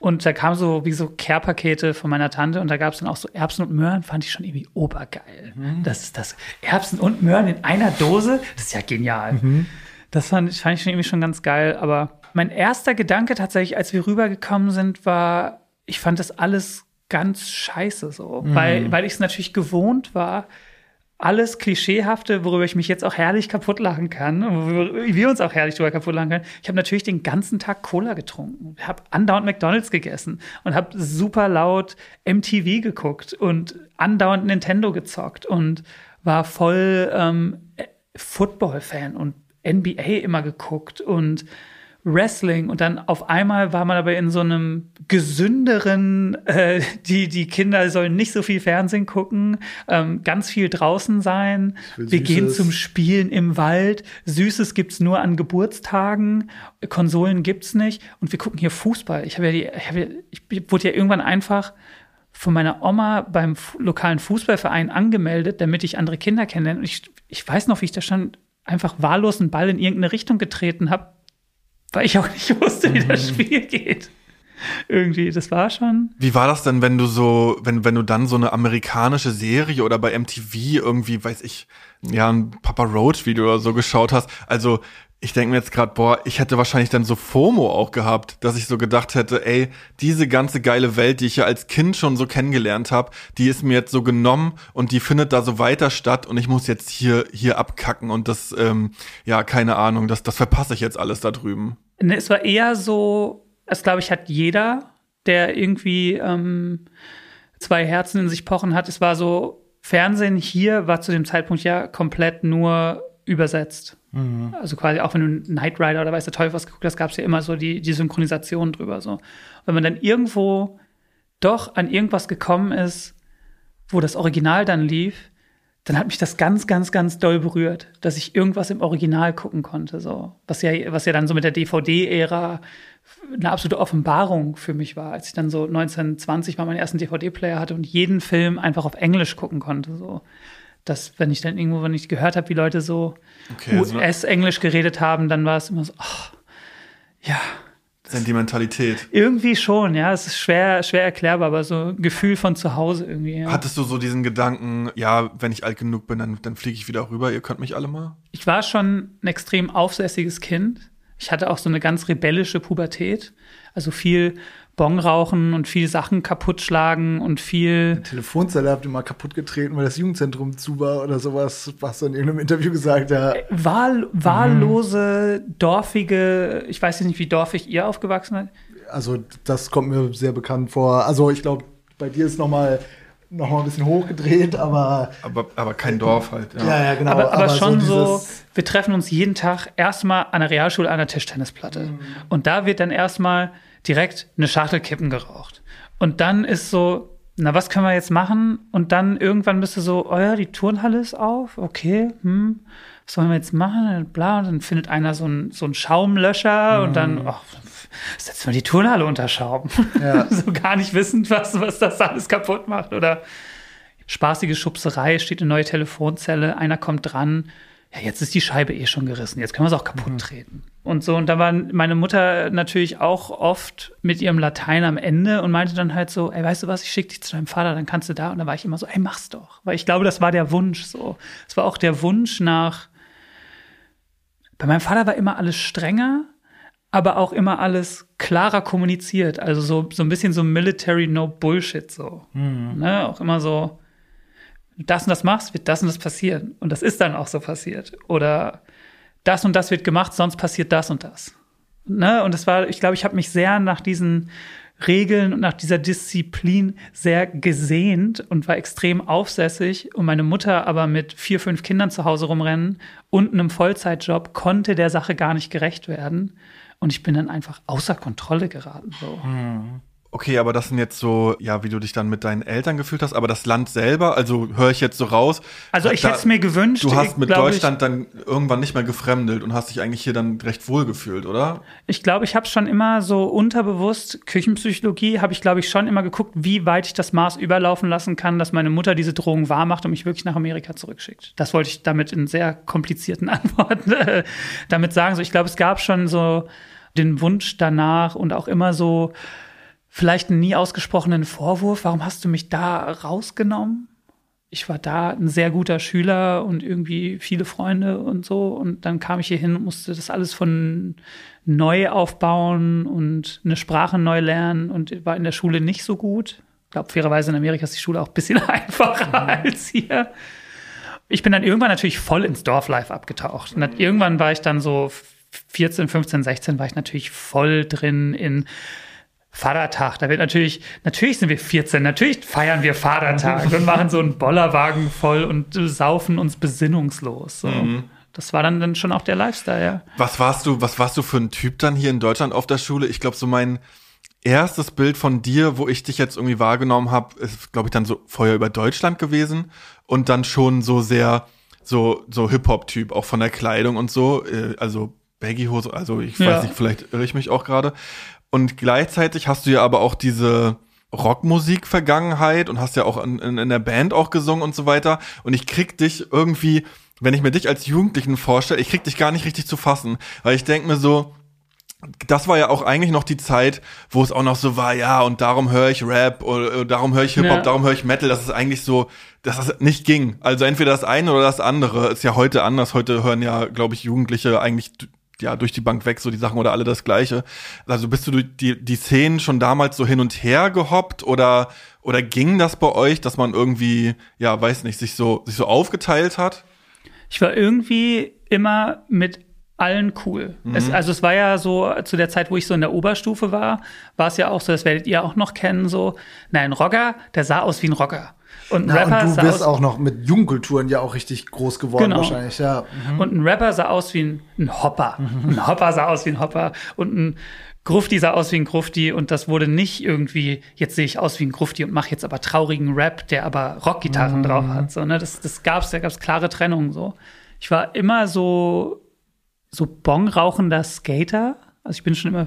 Und da kam so wie so Care-Pakete von meiner Tante und da gab es dann auch so Erbsen und Möhren, fand ich schon irgendwie obergeil. Das ist das Erbsen und Möhren in einer Dose, das ist ja genial. Das fand, ich- fand ich schon irgendwie schon ganz geil. Aber mein erster Gedanke tatsächlich, als wir rübergekommen sind, war, ich fand das alles ganz scheiße so. Weil, weil ich es natürlich gewohnt war, alles Klischeehafte, worüber ich mich jetzt auch herrlich kaputt lachen kann, worüber wir uns auch herrlich drüber kaputt lachen können. Ich habe natürlich den ganzen Tag Cola getrunken, habe andauernd McDonalds gegessen und habe super laut MTV geguckt und andauernd Nintendo gezockt und war voll ähm, Football-Fan und NBA immer geguckt und Wrestling und dann auf einmal war man aber in so einem gesünderen, äh, die, die Kinder sollen nicht so viel Fernsehen gucken, ähm, ganz viel draußen sein. Wir gehen
Süßes.
zum Spielen im Wald. Süßes gibt's nur an Geburtstagen. Konsolen gibt's nicht. Und wir gucken hier Fußball. Ich habe ja die, ich, hab ja, ich wurde ja irgendwann einfach von meiner Oma beim lokalen Fußballverein angemeldet, damit ich andere Kinder kennenlerne. Und ich, ich weiß noch, wie ich da schon einfach wahllos einen Ball in irgendeine Richtung getreten habe, weil ich auch nicht wusste, wie das Spiel geht. Irgendwie, das war schon.
Wie war das denn, wenn du so, wenn, wenn du dann so eine amerikanische Serie oder bei MTV irgendwie, weiß ich, ja, ein Papa Roach Video oder so geschaut hast? Also, ich denke mir jetzt gerade, boah, ich hätte wahrscheinlich dann so FOMO auch gehabt, dass ich so gedacht hätte, ey, diese ganze geile Welt, die ich ja als Kind schon so kennengelernt habe, die ist mir jetzt so genommen und die findet da so weiter statt und ich muss jetzt hier hier abkacken und das, ähm, ja, keine Ahnung, das, das verpasse ich jetzt alles da drüben.
Ne, es war eher so, es glaube ich hat jeder, der irgendwie ähm, zwei Herzen in sich pochen hat. Es war so, Fernsehen hier war zu dem Zeitpunkt ja komplett nur übersetzt. Mhm. Also quasi auch wenn du Knight Rider oder weiß der Teufel was geguckt hast, gab es ja immer so die, die Synchronisation drüber. So. Wenn man dann irgendwo doch an irgendwas gekommen ist, wo das Original dann lief, dann hat mich das ganz, ganz, ganz doll berührt, dass ich irgendwas im Original gucken konnte. So. Was ja, was ja dann so mit der DVD-Ära eine absolute Offenbarung für mich war, als ich dann so 1920 mal meinen ersten DVD-Player hatte und jeden Film einfach auf Englisch gucken konnte. So dass wenn ich dann irgendwo, wenn ich gehört habe, wie Leute so okay, US-Englisch geredet haben, dann war es immer so, oh, ja.
Sentimentalität.
Irgendwie schon, ja. Es ist schwer, schwer erklärbar, aber so ein Gefühl von zu Hause irgendwie. Ja.
Hattest du so diesen Gedanken, ja, wenn ich alt genug bin, dann, dann fliege ich wieder rüber, ihr könnt mich alle mal?
Ich war schon ein extrem aufsässiges Kind. Ich hatte auch so eine ganz rebellische Pubertät. Also viel Bong rauchen und viel Sachen kaputt schlagen und viel.
Die Telefonzelle habt ihr mal kaputt getreten, weil das Jugendzentrum zu war oder sowas, was du in irgendeinem Interview gesagt, ja.
Wahl, wahllose, mhm. dorfige, ich weiß nicht, wie dorfig ihr aufgewachsen seid.
Also, das kommt mir sehr bekannt vor. Also, ich glaube, bei dir ist noch mal noch mal ein bisschen hochgedreht, aber
aber, aber kein Dorf halt.
Ja, ja, ja genau.
Aber, aber, aber schon so, so, wir treffen uns jeden Tag erstmal an der Realschule an der Tischtennisplatte mhm. und da wird dann erstmal direkt eine Schachtel Kippen geraucht. Und dann ist so, na, was können wir jetzt machen? Und dann irgendwann bist du so, oh ja, die Turnhalle ist auf, okay, hm, was sollen wir jetzt machen? Bla, und dann findet einer so einen so Schaumlöscher mhm. und dann, oh, setzen wir die Turnhalle unter Schaum. Ja. so gar nicht wissend, was, was das alles kaputt macht. Oder spaßige Schubserei, steht eine neue Telefonzelle, einer kommt dran, ja, jetzt ist die Scheibe eh schon gerissen, jetzt können wir es auch kaputt mhm. treten. Und so, und da war meine Mutter natürlich auch oft mit ihrem Latein am Ende und meinte dann halt so, ey, weißt du was, ich schicke dich zu deinem Vater, dann kannst du da. Und da war ich immer so, ey, mach's doch. Weil ich glaube, das war der Wunsch so. Es war auch der Wunsch nach, bei meinem Vater war immer alles strenger, aber auch immer alles klarer kommuniziert. Also so, so ein bisschen so Military No Bullshit so. Mhm. Ne? Auch immer so, das und das machst, wird das und das passieren. Und das ist dann auch so passiert. Oder das und das wird gemacht, sonst passiert das und das. Ne? Und das war, ich glaube, ich habe mich sehr nach diesen Regeln und nach dieser Disziplin sehr gesehnt und war extrem aufsässig. Und meine Mutter aber mit vier, fünf Kindern zu Hause rumrennen und einem Vollzeitjob konnte der Sache gar nicht gerecht werden. Und ich bin dann einfach außer Kontrolle geraten. So.
Hm. Okay, aber das sind jetzt so, ja, wie du dich dann mit deinen Eltern gefühlt hast, aber das Land selber, also höre ich jetzt so raus.
Also ich hätte es mir gewünscht.
Du hast mit Deutschland ich, dann irgendwann nicht mehr gefremdelt und hast dich eigentlich hier dann recht wohl gefühlt, oder?
Ich glaube, ich habe schon immer so unterbewusst, Küchenpsychologie, habe ich, glaube ich, schon immer geguckt, wie weit ich das Maß überlaufen lassen kann, dass meine Mutter diese Drohung wahr macht und mich wirklich nach Amerika zurückschickt. Das wollte ich damit in sehr komplizierten Antworten äh, damit sagen. So, ich glaube, es gab schon so den Wunsch danach und auch immer so, vielleicht einen nie ausgesprochenen Vorwurf, warum hast du mich da rausgenommen? Ich war da ein sehr guter Schüler und irgendwie viele Freunde und so. Und dann kam ich hier hin und musste das alles von neu aufbauen und eine Sprache neu lernen und war in der Schule nicht so gut. Ich glaube, fairerweise in Amerika ist die Schule auch ein bisschen einfacher mhm. als hier. Ich bin dann irgendwann natürlich voll ins Dorflife abgetaucht. Und irgendwann war ich dann so 14, 15, 16 war ich natürlich voll drin in Vatertag, da wird natürlich, natürlich sind wir 14, natürlich feiern wir Vatertag und machen so einen Bollerwagen voll und saufen uns besinnungslos. So. Mhm. Das war dann, dann schon auch der Lifestyle, ja.
Was warst du, was warst du für ein Typ dann hier in Deutschland auf der Schule? Ich glaube, so mein erstes Bild von dir, wo ich dich jetzt irgendwie wahrgenommen habe, ist, glaube ich, dann so vorher über Deutschland gewesen und dann schon so sehr so, so Hip-Hop-Typ, auch von der Kleidung und so, äh, also Baggy-Hose, also ich ja. weiß nicht, vielleicht irre ich mich auch gerade. Und gleichzeitig hast du ja aber auch diese Rockmusik-Vergangenheit und hast ja auch in, in, in der Band auch gesungen und so weiter. Und ich krieg dich irgendwie, wenn ich mir dich als Jugendlichen vorstelle, ich krieg dich gar nicht richtig zu fassen. Weil ich denk mir so, das war ja auch eigentlich noch die Zeit, wo es auch noch so war, ja, und darum höre ich Rap oder, darum höre ich Hip-Hop,
Ja.
darum höre ich Metal, dass es eigentlich so, dass es nicht ging. Also entweder das eine oder das andere. Ist ja heute anders. Heute hören ja, glaube ich, Jugendliche eigentlich ja durch die Bank weg so die Sachen oder alle das Gleiche. Also bist du durch die, die Szenen schon damals so hin und her gehoppt oder, oder ging das bei euch, dass man irgendwie, ja, weiß nicht, sich so, sich so aufgeteilt hat?
Ich war irgendwie immer mit allen cool. Es, also es war ja so, zu der Zeit, wo ich so in der Oberstufe war, war es ja auch so, das werdet ihr auch noch kennen, so, nein, ein Rocker, der sah aus wie ein Rocker. Und ein
Na,
Rapper
und du bist auch noch mit Jugendkulturen ja auch richtig groß geworden
Genau.
wahrscheinlich, ja.
Und ein Rapper sah aus wie ein, ein Hopper. Ein Hopper sah aus wie ein Hopper. Und ein Grufti sah aus wie ein Grufti. Und das wurde nicht irgendwie, jetzt sehe ich aus wie ein Grufti und mache jetzt aber traurigen Rap, der aber Rockgitarren drauf hat. So, ne? Das, das gab's, da gab's klare Trennungen so. Ich war immer so, so bongrauchender Skater. Also ich bin schon immer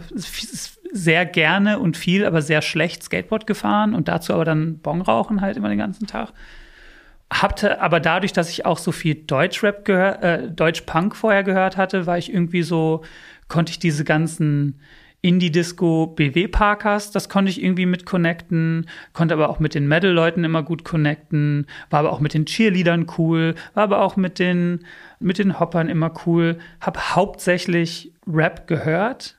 sehr gerne und viel, aber sehr schlecht Skateboard gefahren und dazu aber dann Bongrauchen halt immer den ganzen Tag. Hatte aber dadurch, dass ich auch so viel Deutschrap gehört, äh, Deutsch-Punk vorher gehört hatte, war ich irgendwie so, konnte ich diese ganzen Indie-Disco BW-Parkers, das konnte ich irgendwie mit connecten, konnte aber auch mit den Metal-Leuten immer gut connecten, war aber auch mit den Cheerleadern cool, war aber auch mit den, mit den Hoppern immer cool, hab hauptsächlich Rap gehört,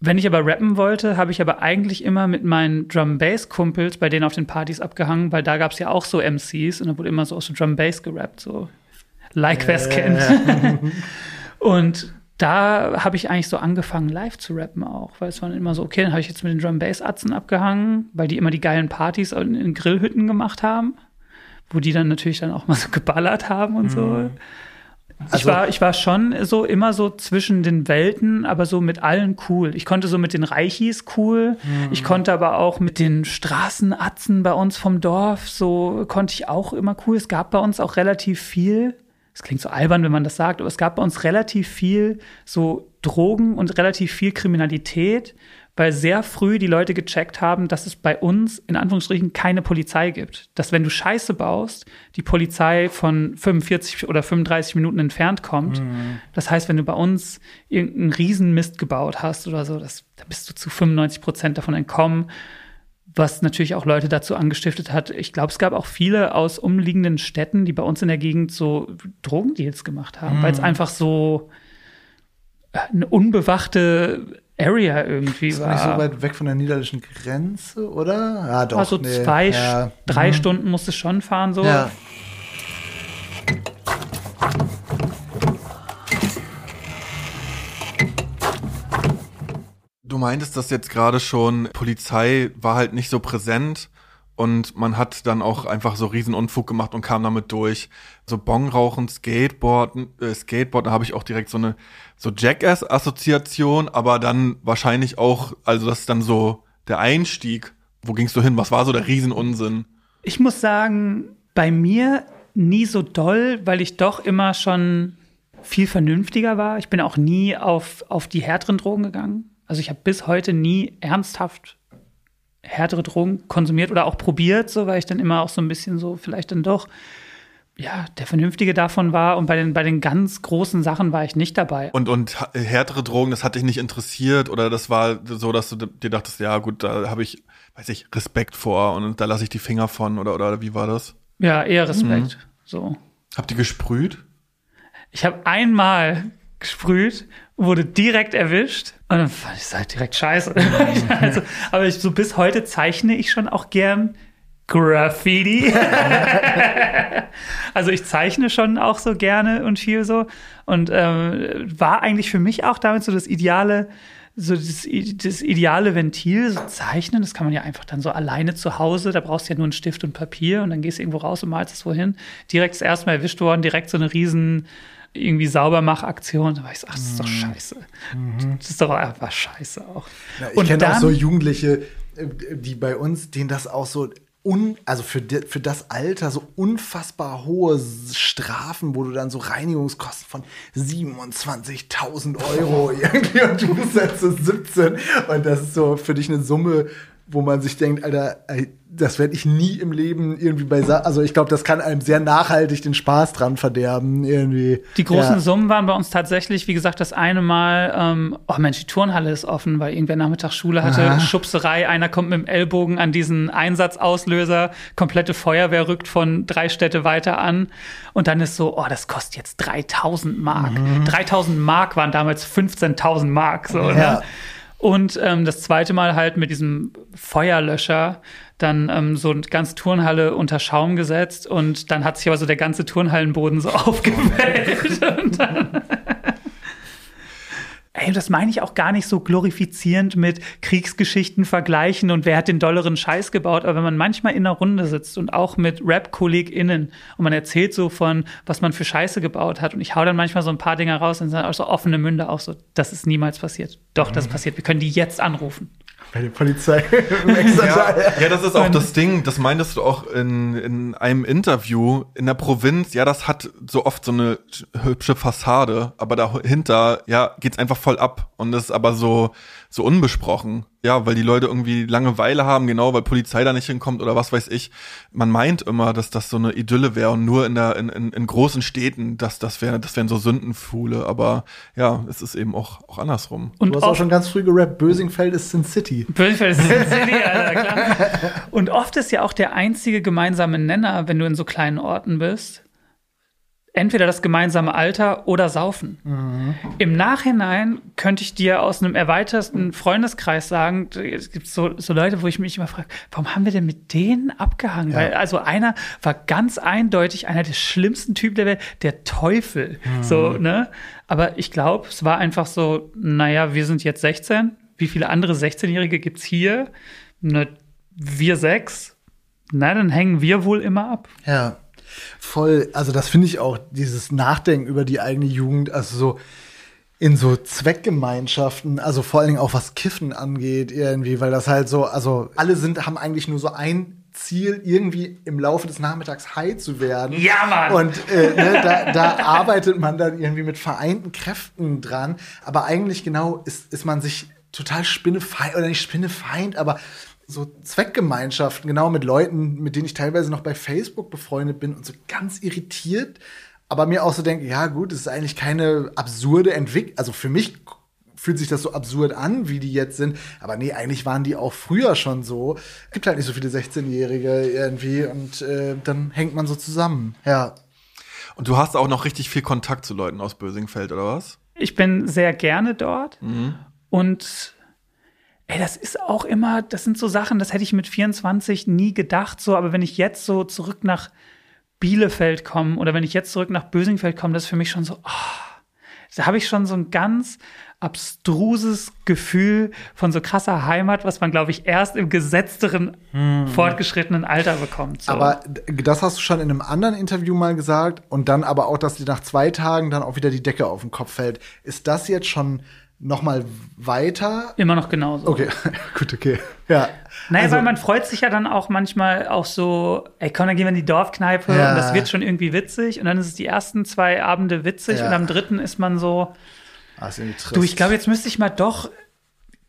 wenn ich aber rappen wollte, habe ich aber eigentlich immer mit meinen Drum-Bass-Kumpels bei denen auf den Partys abgehangen, weil da gab es ja auch so MCs und da wurde immer so aus so Drum-Bass gerappt, so like wer es kennt. und da habe ich eigentlich so angefangen, live zu rappen auch, weil es war dann immer so, okay, dann habe ich jetzt mit den Drum-Bass-Atzen abgehangen, weil die immer die geilen Partys in, in Grillhütten gemacht haben, wo die dann natürlich dann auch mal so geballert haben und so. Ich,
Also-
war, ich war schon so immer so zwischen den Welten, aber so mit allen cool. Ich konnte so mit den Reichis cool. Ich konnte aber auch mit den Straßenatzen bei uns vom Dorf, so konnte ich auch immer cool. Es gab bei uns auch relativ viel. Es klingt so albern, wenn man das sagt, aber es gab bei uns relativ viel so Drogen und relativ viel Kriminalität, weil sehr früh die Leute gecheckt haben, dass es bei uns in Anführungsstrichen keine Polizei gibt. Dass wenn du Scheiße baust, die Polizei von 45 oder 35 Minuten entfernt kommt. Das heißt, wenn du bei uns irgendeinen Riesenmist gebaut hast oder so, das, da bist du zu 95 Prozent davon entkommen. Was natürlich auch Leute dazu angestiftet hat. Ich glaube, es gab auch viele aus umliegenden Städten, die bei uns in der Gegend so Drogendeals gemacht haben, weil es einfach so äh, eine unbewachte Area irgendwie
Ist
war.
nicht so weit weg von der niederländischen Grenze, oder? Ja, doch.
also
nee.
zwei,
ja.
drei Stunden musste es schon fahren, so.
Ja.
Du meintest das jetzt gerade schon, Polizei war halt nicht so präsent und man hat dann auch einfach so Riesenunfug gemacht und kam damit durch. So Bongrauchen, Skateboarden, äh, Skateboard, da habe ich auch direkt so eine so Jackass-Assoziation, aber dann wahrscheinlich auch, also das ist dann so der Einstieg. Wo gingst du hin? Was war so der Riesenunsinn?
Ich muss sagen, bei mir nie so doll, weil ich doch immer schon viel vernünftiger war. Ich bin auch nie auf, auf die härteren Drogen gegangen. Also ich habe bis heute nie ernsthaft härtere Drogen konsumiert oder auch probiert, so weil ich dann immer auch so ein bisschen so vielleicht dann doch ja der Vernünftige davon war und bei den bei den ganz großen Sachen war ich nicht dabei.
Und, und härtere Drogen, das hat dich nicht interessiert oder das war so, dass du dir dachtest, ja gut, da habe ich, weiß ich, Respekt vor und da lasse ich die Finger von oder, oder wie war das?
Ja, eher Respekt. So.
Habt ihr gesprüht?
Ich habe einmal gesprüht, wurde direkt erwischt und dann fand ich es halt direkt scheiße. also, aber ich, so bis heute zeichne ich schon auch gern Graffiti. also ich zeichne schon auch so gerne und viel so und ähm, war eigentlich für mich auch damit so das ideale so das, das ideale Ventil, so zeichnen, das kann man ja einfach dann so alleine zu Hause, da brauchst du ja nur einen Stift und Papier und dann gehst du irgendwo raus und malst es wohin. Direkt das erste Mal erwischt worden, direkt so eine riesen irgendwie Saubermachaktion. Da war ich so, ach, das ist doch scheiße. Das ist doch einfach scheiße auch.
Ja, ich
Und
kenne auch
dann-
so Jugendliche, äh, die bei uns, denen das auch so un, also für, für das Alter so unfassbar hohe Strafen, wo du dann so Reinigungskosten von 27.000 Euro irgendwie und du bist jetzt so 17 und das ist so für dich eine Summe, wo man sich denkt, Alter, das werde ich nie im Leben irgendwie bei, also ich glaube, das kann einem sehr nachhaltig den Spaß dran verderben irgendwie.
Die großen
ja.
Summen waren bei uns tatsächlich, wie gesagt, das eine Mal, ähm, oh Mensch, die Turnhalle ist offen, weil irgendwer Nachmittagsschule hatte,
Aha.
Schubserei, einer kommt mit dem Ellbogen an diesen Einsatzauslöser, komplette Feuerwehr rückt von drei Städte weiter an und dann ist so, oh, das kostet jetzt 3000 Mark. 3000 Mark waren damals 15.000 Mark, so,
Ja.
ne? Und ähm, das zweite Mal halt mit diesem Feuerlöscher dann ähm, so eine ganze Turnhalle unter Schaum gesetzt und dann hat sich aber so der ganze Turnhallenboden so aufgewellt. und dann Ey, das meine ich auch gar nicht so glorifizierend mit Kriegsgeschichten vergleichen und wer hat den dolleren Scheiß gebaut. Aber wenn man manchmal in einer Runde sitzt und auch mit Rap-KollegInnen und man erzählt so von, was man für Scheiße gebaut hat und ich hau dann manchmal so ein paar Dinger raus und sind auch so offene Münde auch so, das ist niemals passiert. Doch, das ist passiert. Wir können die jetzt anrufen.
Bei der Polizei im Extrateil.
Ja, ja, das ist auch das Ding, das meintest du auch in, in einem Interview in der Provinz. Ja, das hat so oft so eine hübsche Fassade, aber dahinter, ja, geht's einfach voll ab und das ist aber so, so unbesprochen. Ja, weil die Leute irgendwie Langeweile haben, genau, weil Polizei da nicht hinkommt oder was weiß ich. Man meint immer, dass das so eine Idylle wäre und nur in der, in, in, in großen Städten, dass das wäre, das wären so Sündenfuhle, aber ja, es ist eben auch, auch andersrum.
Und
Du hast auch schon ganz früh gerappt, Bösingfeld ist Sin City.
Bösefeld ist Sin City, Alter, klar. Und oft ist ja auch der einzige gemeinsame Nenner, wenn du in so kleinen Orten bist, entweder das gemeinsame Alter oder Saufen. Im Nachhinein könnte ich dir aus einem erweiterten Freundeskreis sagen, es gibt so, so Leute, wo ich mich immer frage, warum haben wir denn mit denen abgehangen? Weil also einer war ganz eindeutig einer der schlimmsten Typen der Welt, der Teufel. So, ne? Aber ich glaube, es war einfach so, naja, wir sind jetzt 16. Wie viele andere 16-Jährige gibt's hier? Ne, wir sechs. Na, dann hängen wir wohl immer ab.
Ja, voll. Also das finde ich auch, dieses Nachdenken über die eigene Jugend, also so in so Zweckgemeinschaften, also vor allen Dingen auch was Kiffen angeht irgendwie, weil das halt so, also alle sind, haben eigentlich nur so ein Ziel, irgendwie im Laufe des Nachmittags high zu werden.
Ja, Mann!
Und äh, ne, da, da arbeitet man dann irgendwie mit vereinten Kräften dran. Aber eigentlich genau ist, ist man sich total spinnefeind, oder nicht spinnefeind, aber so Zweckgemeinschaften, genau mit Leuten, mit denen ich teilweise noch bei Facebook befreundet bin und so ganz irritiert, aber mir auch so denke, ja gut, es ist eigentlich keine absurde Entwicklung, also für mich fühlt sich das so absurd an, wie die jetzt sind. Aber nee, eigentlich waren die auch früher schon so. Es gibt halt nicht so viele 16-Jährige irgendwie und äh, dann hängt man so zusammen. Ja.
Und du hast auch noch richtig viel Kontakt zu Leuten aus Bösingfeld, oder was?
Ich bin sehr gerne dort. Und ey, das ist auch immer, das sind so Sachen, das hätte ich mit 24 nie gedacht, so, aber wenn ich jetzt so zurück nach Bielefeld komme oder wenn ich jetzt zurück nach Bösingfeld komme, das ist für mich schon so, ah, da habe ich schon so ein ganz abstruses Gefühl von so krasser Heimat, was man, glaube ich, erst im gesetzteren, fortgeschrittenen Alter bekommt. So.
Aber das hast du schon in einem anderen Interview mal gesagt und dann aber auch, dass dir nach zwei Tagen dann auch wieder die Decke auf den Kopf fällt. Ist das jetzt schon noch mal weiter?
immer noch genauso.
Okay, gut, okay. Ja.
Naja,
Also-
weil man freut sich ja dann auch manchmal auch so, ey, komm, dann gehen wir in die Dorfkneipe
Ja.
und das wird schon irgendwie witzig. Und dann ist es die ersten zwei Abende witzig
Ja.
und am dritten ist man so,
trist.
du, ich glaube, jetzt müsste ich mal doch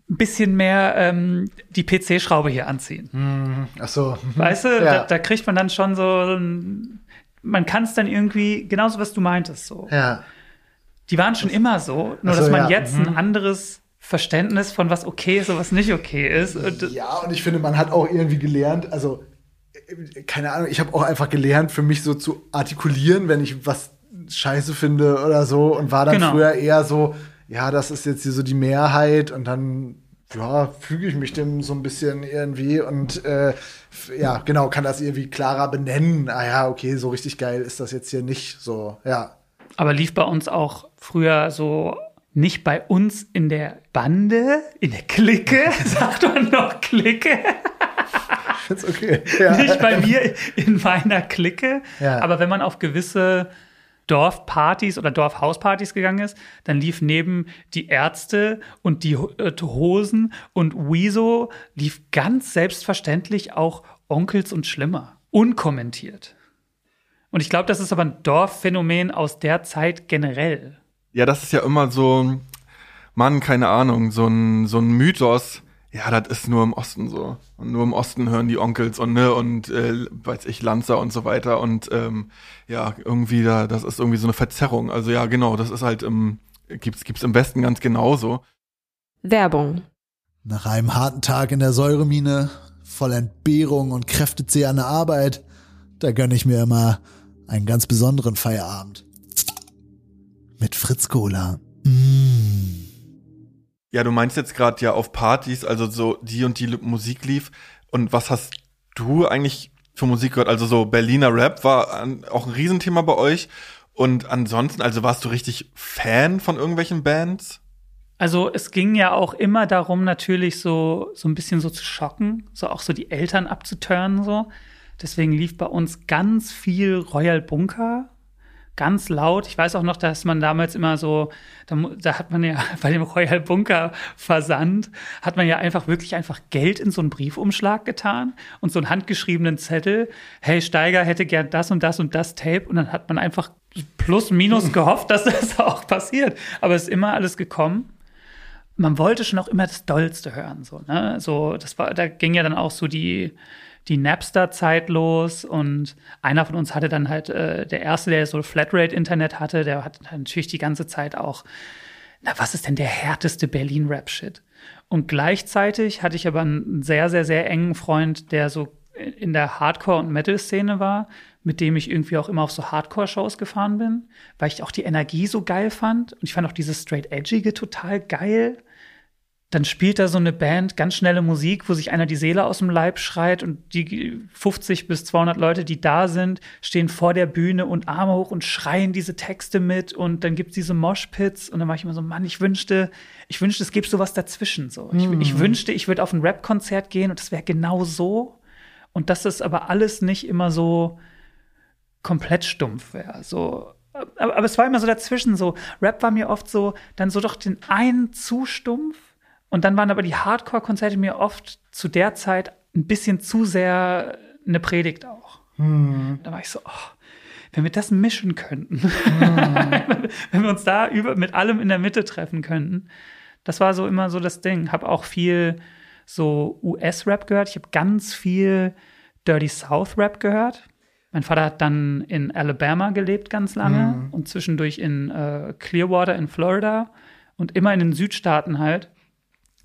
ein bisschen mehr ähm, die PC-Schraube hier anziehen.
Ach so.
Weißt du,
Ja.
da, da kriegt man dann schon so, man kann es dann irgendwie, genauso was du meintest, so.
Ja.
Die waren schon immer so, nur
so,
dass man
ja.
jetzt ein anderes Verständnis von was okay ist und was nicht okay ist. Und,
Ja, und ich finde, man hat auch irgendwie gelernt, also äh, keine Ahnung, ich habe auch einfach gelernt, für mich so zu artikulieren, wenn ich was scheiße finde oder so und war dann
Genau.
früher eher so, ja, das ist jetzt hier so die Mehrheit und dann ja, füge ich mich dem so ein bisschen irgendwie und äh, ja, genau, kann das irgendwie klarer benennen. Ah ja, okay, so richtig geil ist das jetzt hier nicht so, ja.
Aber lief bei uns auch früher so nicht bei uns in der Bande, in der Clique, sagt man noch Clique,
Ist okay. Ja.
nicht bei mir in meiner Clique.
Ja.
Aber wenn man auf gewisse Dorfpartys oder Dorfhauspartys gegangen ist, dann lief neben die Ärzte und die äh, Hosen und Wieso lief ganz selbstverständlich auch Onkels und Schlimmer. Unkommentiert. Und ich glaube, das ist aber ein Dorfphänomen aus der Zeit generell.
Ja, das ist ja immer so, Mann, keine Ahnung, so ein, so ein Mythos. ja, das ist nur im Osten so. Und nur im Osten hören die Onkels und ne und äh, weiß ich Lanzer und so weiter und ähm, ja irgendwie da, das ist irgendwie so eine Verzerrung. Also ja, genau, das ist halt im gibt's gibt's im Westen ganz genauso.
Werbung.
Nach einem harten Tag in der Säuremine, voll Entbehrung und kräftezehrender Arbeit, da gönne ich mir immer einen ganz besonderen Feierabend. Mit Fritz Cola. Mmh.
Ja, du meinst jetzt gerade ja auf Partys, also so die und die Musik lief. Und was hast du eigentlich für Musik gehört? Also so Berliner Rap war an, auch ein Riesenthema bei euch. Und ansonsten, also warst du richtig Fan von irgendwelchen Bands?
Also es ging ja auch immer darum, natürlich so, so ein bisschen so zu schocken, so auch so die Eltern abzuturnen, so. Deswegen lief bei uns ganz viel Royal Bunker, ganz laut. Ich weiß auch noch, dass man damals immer so, da, da, hat man ja bei dem Royal Bunker Versand, hat man ja einfach wirklich einfach Geld in so einen Briefumschlag getan und so einen handgeschriebenen Zettel. Hey, Steiger hätte gern das und das und das Tape und dann hat man einfach plus minus gehofft, dass das auch passiert. Aber es ist immer alles gekommen man wollte schon auch immer das Dollste hören. So, ne? so, das war, da ging ja dann auch so die, die Napster-Zeit los und einer von uns hatte dann halt, äh, der erste, der so Flatrate-Internet hatte, der hat natürlich die ganze Zeit auch, na, was ist denn der härteste Berlin-Rap-Shit? Und gleichzeitig hatte ich aber einen sehr, sehr, sehr engen Freund, der so in der Hardcore- und Metal-Szene war, mit dem ich irgendwie auch immer auf so Hardcore-Shows gefahren bin, weil ich auch die Energie so geil fand. Und ich fand auch dieses Straight-Edgige total geil dann spielt da so eine Band ganz schnelle Musik, wo sich einer die Seele aus dem Leib schreit und die 50 bis 200 Leute, die da sind, stehen vor der Bühne und Arme hoch und schreien diese Texte mit und dann gibt's diese Moshpits und dann war ich immer so, Mann, ich wünschte, ich wünschte, es gäbe sowas dazwischen so. Ich, ich mhm. wünschte, ich würde auf ein Rap-Konzert gehen und das wäre genau so und dass das aber alles nicht immer so komplett stumpf wäre, so aber, aber es war immer so dazwischen so. Rap war mir oft so, dann so doch den einen zu stumpf und dann waren aber die Hardcore-Konzerte mir oft zu der Zeit ein bisschen zu sehr eine Predigt auch. Hm. Da war ich so, oh, wenn wir das mischen könnten, hm. wenn wir uns da über, mit allem in der Mitte treffen könnten. Das war so immer so das Ding. Hab auch viel so US-Rap gehört. Ich habe ganz viel Dirty South-Rap gehört. Mein Vater hat dann in Alabama gelebt ganz lange hm. und zwischendurch in äh, Clearwater in Florida und immer in den Südstaaten halt.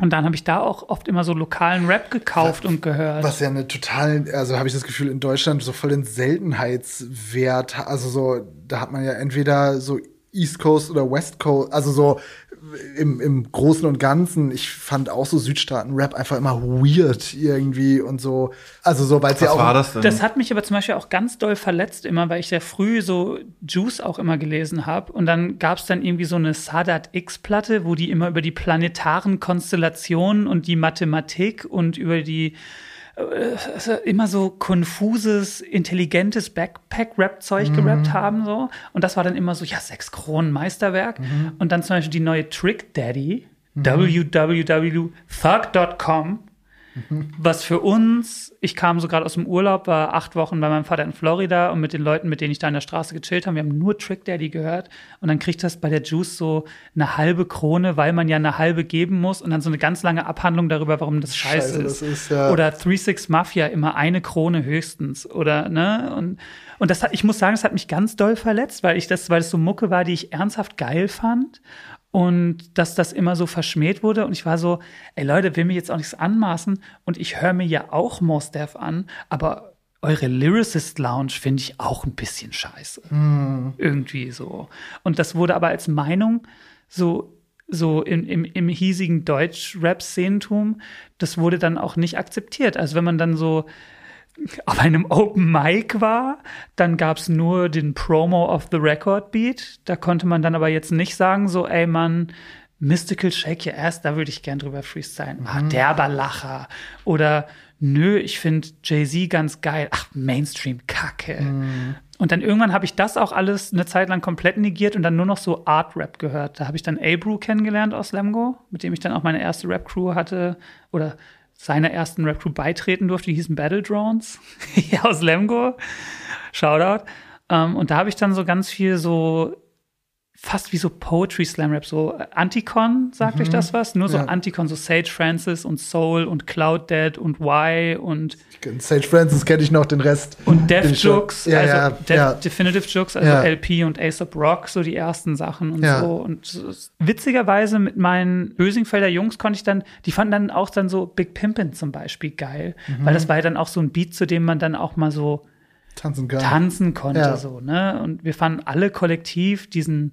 Und dann habe ich da auch oft immer so lokalen Rap gekauft was, und gehört.
Was ja eine total, also habe ich das Gefühl, in Deutschland so voll den Seltenheitswert. Also so, da hat man ja entweder so East Coast oder West Coast, also so im, im Großen und Ganzen, ich fand auch so Südstaaten-Rap einfach immer weird irgendwie und so. Also so, weil es ja auch.
war das denn?
Das hat mich aber zum Beispiel auch ganz doll verletzt immer, weil ich sehr früh so Juice auch immer gelesen habe. Und dann gab es dann irgendwie so eine Sadat X-Platte, wo die immer über die planetaren Konstellationen und die Mathematik und über die immer so konfuses, intelligentes Backpack-Rap-Zeug mhm. gerappt haben. so Und das war dann immer so, ja, sechs Kronen Meisterwerk. Mhm. Und dann zum Beispiel die neue Trick Daddy, mhm. www.thug.com was für uns, ich kam so gerade aus dem Urlaub, war acht Wochen bei meinem Vater in Florida und mit den Leuten, mit denen ich da in der Straße gechillt habe, wir haben nur Trick Daddy gehört. Und dann kriegt das bei der Juice so eine halbe Krone, weil man ja eine halbe geben muss und dann so eine ganz lange Abhandlung darüber, warum das scheiße, scheiße ist. Das ist. ja. Oder 3-6 Mafia immer eine Krone höchstens oder ne? Und und das hat, ich muss sagen, das hat mich ganz doll verletzt, weil ich das, weil es so Mucke war, die ich ernsthaft geil fand und dass das immer so verschmäht wurde. Und ich war so, ey Leute, will mir jetzt auch nichts anmaßen. Und ich höre mir ja auch Mos Def an, aber eure Lyricist Lounge finde ich auch ein bisschen scheiße. Mm. Irgendwie so. Und das wurde aber als Meinung so so im, im, im hiesigen Deutsch-Rap-Szenentum, das wurde dann auch nicht akzeptiert. Also wenn man dann so auf einem Open Mic war. Dann gab es nur den Promo of the Record Beat. Da konnte man dann aber jetzt nicht sagen, so, ey Mann, Mystical Shake Your Ass, da würde ich gern drüber freestylen. Ah, mhm. Ah, derber Lacher. Oder nö, ich finde Jay-Z ganz geil. Ach, Mainstream-Kacke. Mhm. Und dann irgendwann habe ich das auch alles eine Zeit lang komplett negiert und dann nur noch so Art-Rap gehört. Da habe ich dann Abrew kennengelernt aus Lemgo, mit dem ich dann auch meine erste Rap-Crew hatte. Oder seiner ersten Rap Crew beitreten durfte. Die hießen Battle Drones aus Lemgo. Shoutout. Ähm, und da habe ich dann so ganz viel so fast wie so Poetry Slam Rap, so Anticon, sagt euch das was? Nur so
Ja.
Anticon, so Sage Francis und Soul und Cloud Dead und Y und,
Sage Francis kenne ich noch, den Rest.
und
schon-
Jux,
Ja,
also
ja, ja.
Definitive Jux, also. LP und Aesop Rock, so die ersten Sachen und so. Und witzigerweise mit meinen Bösingfelder Jungs konnte ich dann, die fanden dann auch dann so Big Pimpin zum Beispiel geil,
Mhm.
weil das war ja dann auch so ein Beat, zu dem man dann auch mal so
Tanzen kann.
tanzen konnte,
Ja.
so, ne? Und wir fanden alle kollektiv diesen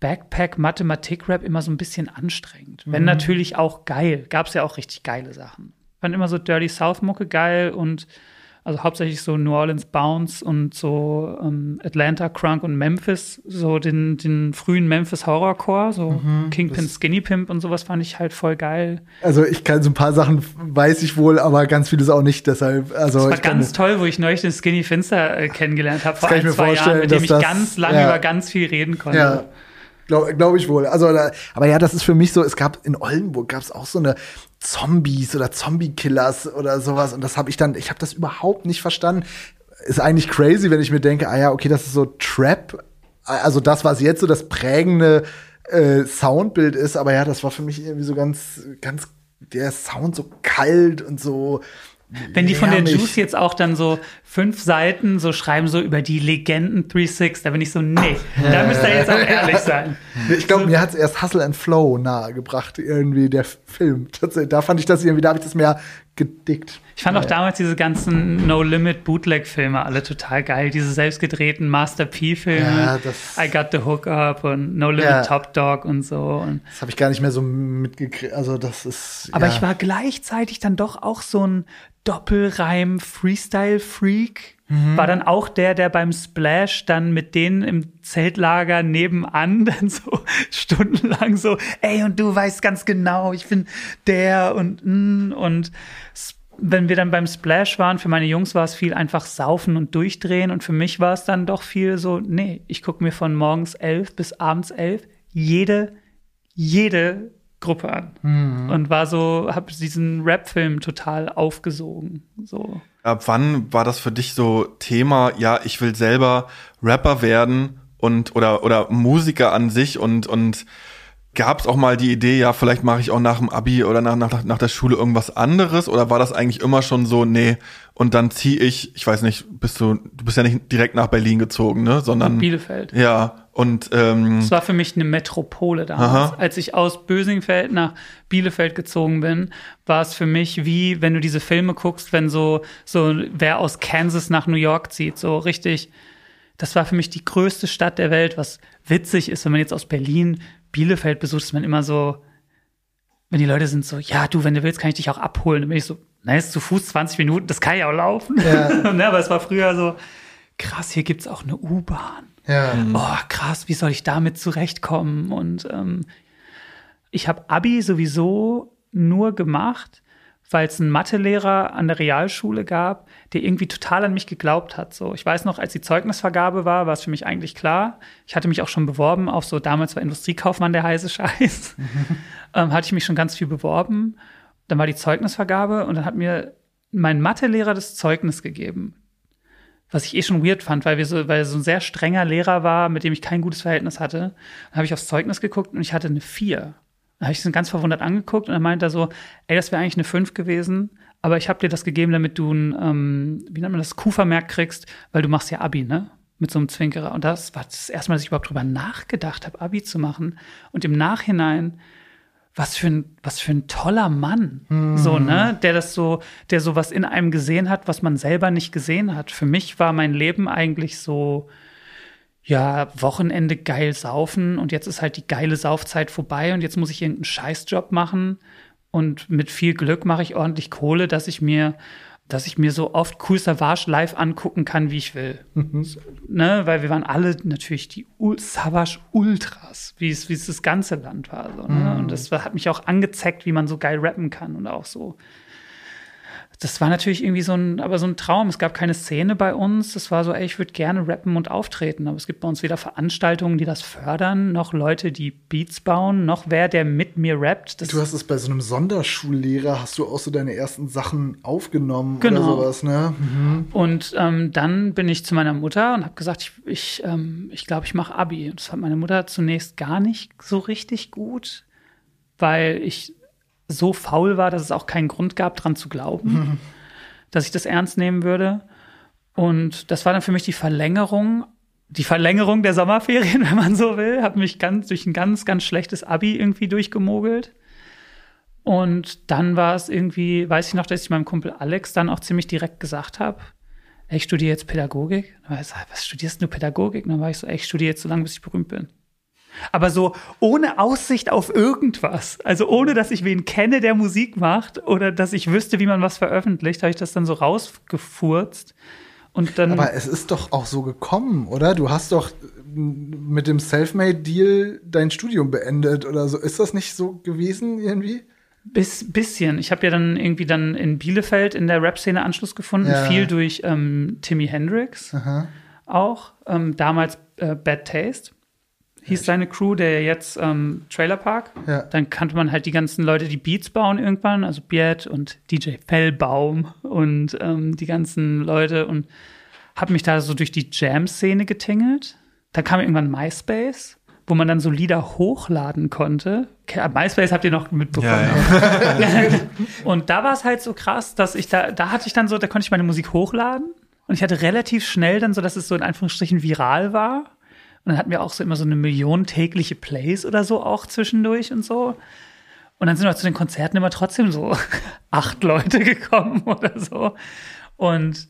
Backpack-Mathematik-Rap immer so ein bisschen anstrengend.
Mhm.
Wenn natürlich auch geil. Gab es ja auch richtig geile Sachen. Ich fand immer so Dirty South-Mucke geil und also hauptsächlich so New Orleans Bounce und so ähm, Atlanta Crunk und Memphis, so den, den frühen Memphis Horrorcore, so
Mhm.
Kingpin, Skinny Pimp und sowas fand ich halt voll geil.
Also ich kann so ein paar Sachen weiß ich wohl, aber ganz vieles auch nicht. Deshalb, also
Das war ganz toll, wo ich neulich den Skinny Finster äh, kennengelernt habe vor ein, zwei Jahren, mit dem ich
das-
ganz lange
ja.
über ganz viel reden konnte.
Ja, glaube glaub ich wohl. Also, aber ja, das ist für mich so, es gab in Oldenburg gab es auch so eine Zombies oder Zombie-Killers oder sowas. Und das habe ich dann, ich habe das überhaupt nicht verstanden. Ist eigentlich crazy, wenn ich mir denke, ah ja, okay, das ist so Trap. Also das, was jetzt so das prägende äh, Soundbild ist, aber ja, das war für mich irgendwie so ganz, ganz, der Sound so kalt und so.
Wenn die von der
lärmig.
Juice jetzt auch dann so fünf Seiten so schreiben, so über die Legenden 3-6, da bin ich so, nee, da müsst ihr jetzt auch ehrlich sein.
Ich glaube, mir hat es erst Hustle and Flow nahegebracht, irgendwie der Film. Tatsächlich, da fand ich das irgendwie, da habe ich das mehr gedickt.
Ich fand auch damals diese ganzen No-Limit-Bootleg-Filme alle total geil. Diese selbstgedrehten Master P-Filme.
Ja, das-
I Got the Hook Up und No Limit
Ja.
Top Dog und so. Und
Das habe ich gar nicht mehr so mitgekriegt. Also das ist.
Aber
ja.
ich war gleichzeitig dann doch auch so ein Doppelreim-Freestyle-Freak.
Mhm.
War dann auch der, der beim Splash dann mit denen im Zeltlager nebenan dann so stundenlang so, ey, und du weißt ganz genau, ich bin der und mm, und s- wenn wir dann beim Splash waren, für meine Jungs war es viel einfach saufen und durchdrehen und für mich war es dann doch viel so, nee, ich gucke mir von morgens elf bis abends elf jede, jede Gruppe an und war so, habe diesen Rap-Film total aufgesogen. So.
Ab wann war das für dich so Thema, ja, ich will selber Rapper werden und oder oder Musiker an sich und und gab es auch mal die Idee, ja, vielleicht mache ich auch nach dem Abi oder nach, nach, nach der Schule irgendwas anderes oder war das eigentlich immer schon so, nee, und dann zieh ich, ich weiß nicht, bist du, du bist ja nicht direkt nach Berlin gezogen, ne, sondern
Bielefeld.
ja, und ähm,
Es war für mich eine Metropole damals.
Aha.
Als ich aus Bösingfeld nach Bielefeld gezogen bin, war es für mich wie, wenn du diese Filme guckst, wenn so, so wer aus Kansas nach New York zieht, so richtig. Das war für mich die größte Stadt der Welt, was witzig ist, wenn man jetzt aus Berlin Bielefeld besucht, ist man immer so, wenn die Leute sind so, ja, du, wenn du willst, kann ich dich auch abholen. Dann bin ich so, na, ist zu Fuß 20 Minuten, das kann ja auch laufen.
Ja.
ne, aber es war früher so, krass, hier gibt's auch eine U-Bahn
ja.
oh krass, wie soll ich damit zurechtkommen? Und ähm, ich habe Abi sowieso nur gemacht, weil es einen Mathelehrer an der Realschule gab, der irgendwie total an mich geglaubt hat. So, ich weiß noch, als die Zeugnisvergabe war, war es für mich eigentlich klar. Ich hatte mich auch schon beworben auf so damals war Industriekaufmann der heiße Scheiß. ähm, hatte ich mich schon ganz viel beworben. Dann war die Zeugnisvergabe und dann hat mir mein Mathelehrer das Zeugnis gegeben was ich eh schon weird fand, weil wir so, weil er so ein sehr strenger Lehrer war, mit dem ich kein gutes Verhältnis hatte. Dann habe ich aufs Zeugnis geguckt und ich hatte eine 4. Dann habe ich ihn ganz verwundert angeguckt und dann meinte er so, ey, das wäre eigentlich eine 5 gewesen, aber ich habe dir das gegeben, damit du ein, ähm, wie nennt man das, Q-Vermerk kriegst, weil du machst ja Abi, ne? Mit so einem Zwinkerer. Und das war das erste Mal, dass ich überhaupt drüber nachgedacht habe, Abi zu machen. Und im Nachhinein was für ein, was für ein toller Mann, so, ne, der das so, der sowas in einem gesehen hat, was man selber nicht gesehen hat. Für mich war mein Leben eigentlich so, ja, Wochenende geil saufen und jetzt ist halt die geile Saufzeit vorbei und jetzt muss ich irgendeinen Scheißjob machen und mit viel Glück mache ich ordentlich Kohle, dass ich mir dass ich mir so oft Cool Savage live angucken kann, wie ich will. So, ne? Weil wir waren alle natürlich die Savage Ultras, wie es, wie es das ganze Land war. So, ne? Und das hat mich auch angezeckt, wie man so geil rappen kann und auch so das war natürlich irgendwie so ein, aber so ein Traum. Es gab keine Szene bei uns. Das war so, ey, ich würde gerne rappen und auftreten. Aber es gibt bei uns weder Veranstaltungen, die das fördern, noch Leute, die Beats bauen, noch wer, der mit mir rappt. Das
Du hast es bei so einem Sonderschullehrer, hast du auch so deine ersten Sachen aufgenommen
Genau.
oder sowas, ne? Mhm.
Und ähm, dann bin ich zu meiner Mutter und habe gesagt, ich glaube, ich, ähm, ich, glaub, ich mache Abi. Und das fand meine Mutter zunächst gar nicht so richtig gut, weil ich so faul war, dass es auch keinen Grund gab, dran zu glauben, dass ich das ernst nehmen würde. Und das war dann für mich die Verlängerung, die Verlängerung der Sommerferien, wenn man so will. Habe mich ganz durch ein ganz, ganz schlechtes Abi irgendwie durchgemogelt. Und dann war es irgendwie, weiß ich noch, dass ich meinem Kumpel Alex dann auch ziemlich direkt gesagt habe, ich studiere jetzt Pädagogik. Dann war er so, was studierst du Pädagogik? Und dann war ich so, ey, ich studiere jetzt so lange, bis ich berühmt bin. Aber so ohne Aussicht auf irgendwas. Also ohne, dass ich wen kenne, der Musik macht oder dass ich wüsste, wie man was veröffentlicht, habe ich das dann so rausgefurzt. Und dann.
Aber es ist doch auch so gekommen, oder? Du hast doch mit dem Selfmade-Deal dein Studium beendet oder so. Ist das nicht so gewesen irgendwie?
Bis, bisschen. Ich habe ja dann irgendwie dann in Bielefeld in der Rap-Szene Anschluss gefunden,
Ja.
viel durch ähm, Timmy Hendrix
Aha.
auch. Ähm, damals äh, Bad Taste hieß seine Crew, der jetzt ähm, Trailer Park.
Ja.
Dann kannte man halt die ganzen Leute, die Beats bauen irgendwann, also Biet und DJ Fellbaum und ähm, die ganzen Leute und habe mich da so durch die Jam-Szene getingelt. Dann kam irgendwann MySpace, wo man dann so Lieder hochladen konnte. Ke- MySpace habt ihr noch mitbekommen.
Ja, ja.
Und da war es halt so krass, dass ich da, da hatte ich dann so, da konnte ich meine Musik hochladen. Und ich hatte relativ schnell dann so, dass es so in Anführungsstrichen viral war. Dann hatten wir auch so immer so eine Million tägliche Plays oder so auch zwischendurch und so. Und dann sind wir zu den Konzerten immer trotzdem so acht Leute gekommen oder so. Und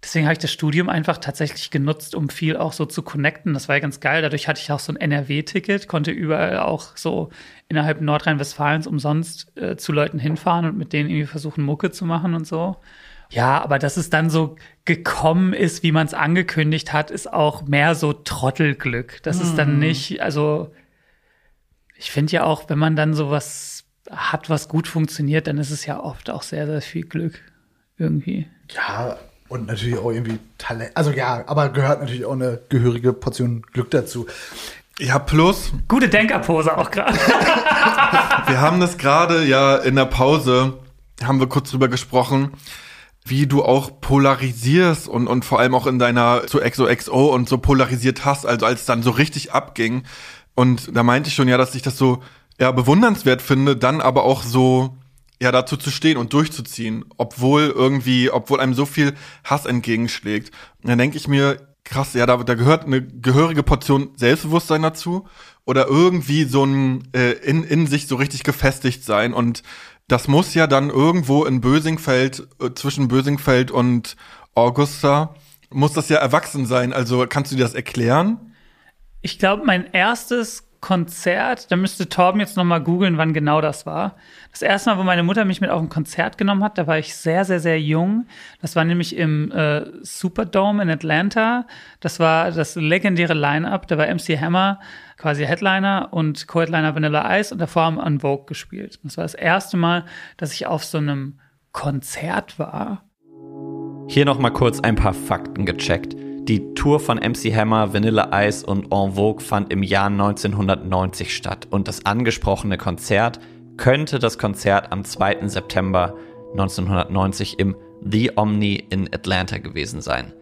deswegen habe ich das Studium einfach tatsächlich genutzt, um viel auch so zu connecten. Das war ja ganz geil. Dadurch hatte ich auch so ein NRW-Ticket, konnte überall auch so innerhalb Nordrhein-Westfalens umsonst äh, zu Leuten hinfahren und mit denen irgendwie versuchen, Mucke zu machen und so. Ja, aber dass es dann so gekommen ist, wie man es angekündigt hat, ist auch mehr so Trottelglück. Das ist dann nicht, also ich finde ja auch, wenn man dann sowas hat, was gut funktioniert, dann ist es ja oft auch sehr, sehr viel Glück irgendwie.
Ja, und natürlich auch irgendwie Talent. Also ja, aber gehört natürlich auch eine gehörige Portion Glück dazu.
ja, plus,
Gute Denkerpose auch gerade.
wir haben das gerade ja in der Pause, haben wir kurz drüber gesprochen, wie du auch polarisierst und, und vor allem auch in deiner zu XOXO und so polarisiert hast, also als es dann so richtig abging. Und da meinte ich schon ja, dass ich das so ja bewundernswert finde, dann aber auch so ja dazu zu stehen und durchzuziehen, obwohl irgendwie, obwohl einem so viel Hass entgegenschlägt. Und dann denke ich mir, krass, ja, da, da gehört eine gehörige Portion Selbstbewusstsein dazu oder irgendwie so ein äh, in, in sich so richtig gefestigt sein und das muss ja dann irgendwo in Bösingfeld, äh, zwischen Bösingfeld und Augusta, muss das ja erwachsen sein. Also kannst du dir das erklären?
Ich glaube, mein erstes Konzert, da müsste Torben jetzt noch mal googeln, wann genau das war. Das erste Mal, wo meine Mutter mich mit auf ein Konzert genommen hat, da war ich sehr, sehr, sehr jung. Das war nämlich im äh, Superdome in Atlanta. Das war das legendäre Line-Up. Da war MC Hammer quasi Headliner und Co-Headliner Vanilla Ice und davor haben On Vogue gespielt. Das war das erste Mal, dass ich auf so einem Konzert war.
Hier noch mal kurz ein paar Fakten gecheckt. Die Tour von MC Hammer, Vanilla Ice und En Vogue fand im Jahr 1990 statt und das angesprochene Konzert könnte das Konzert am 2. September 1990 im The Omni in Atlanta gewesen sein.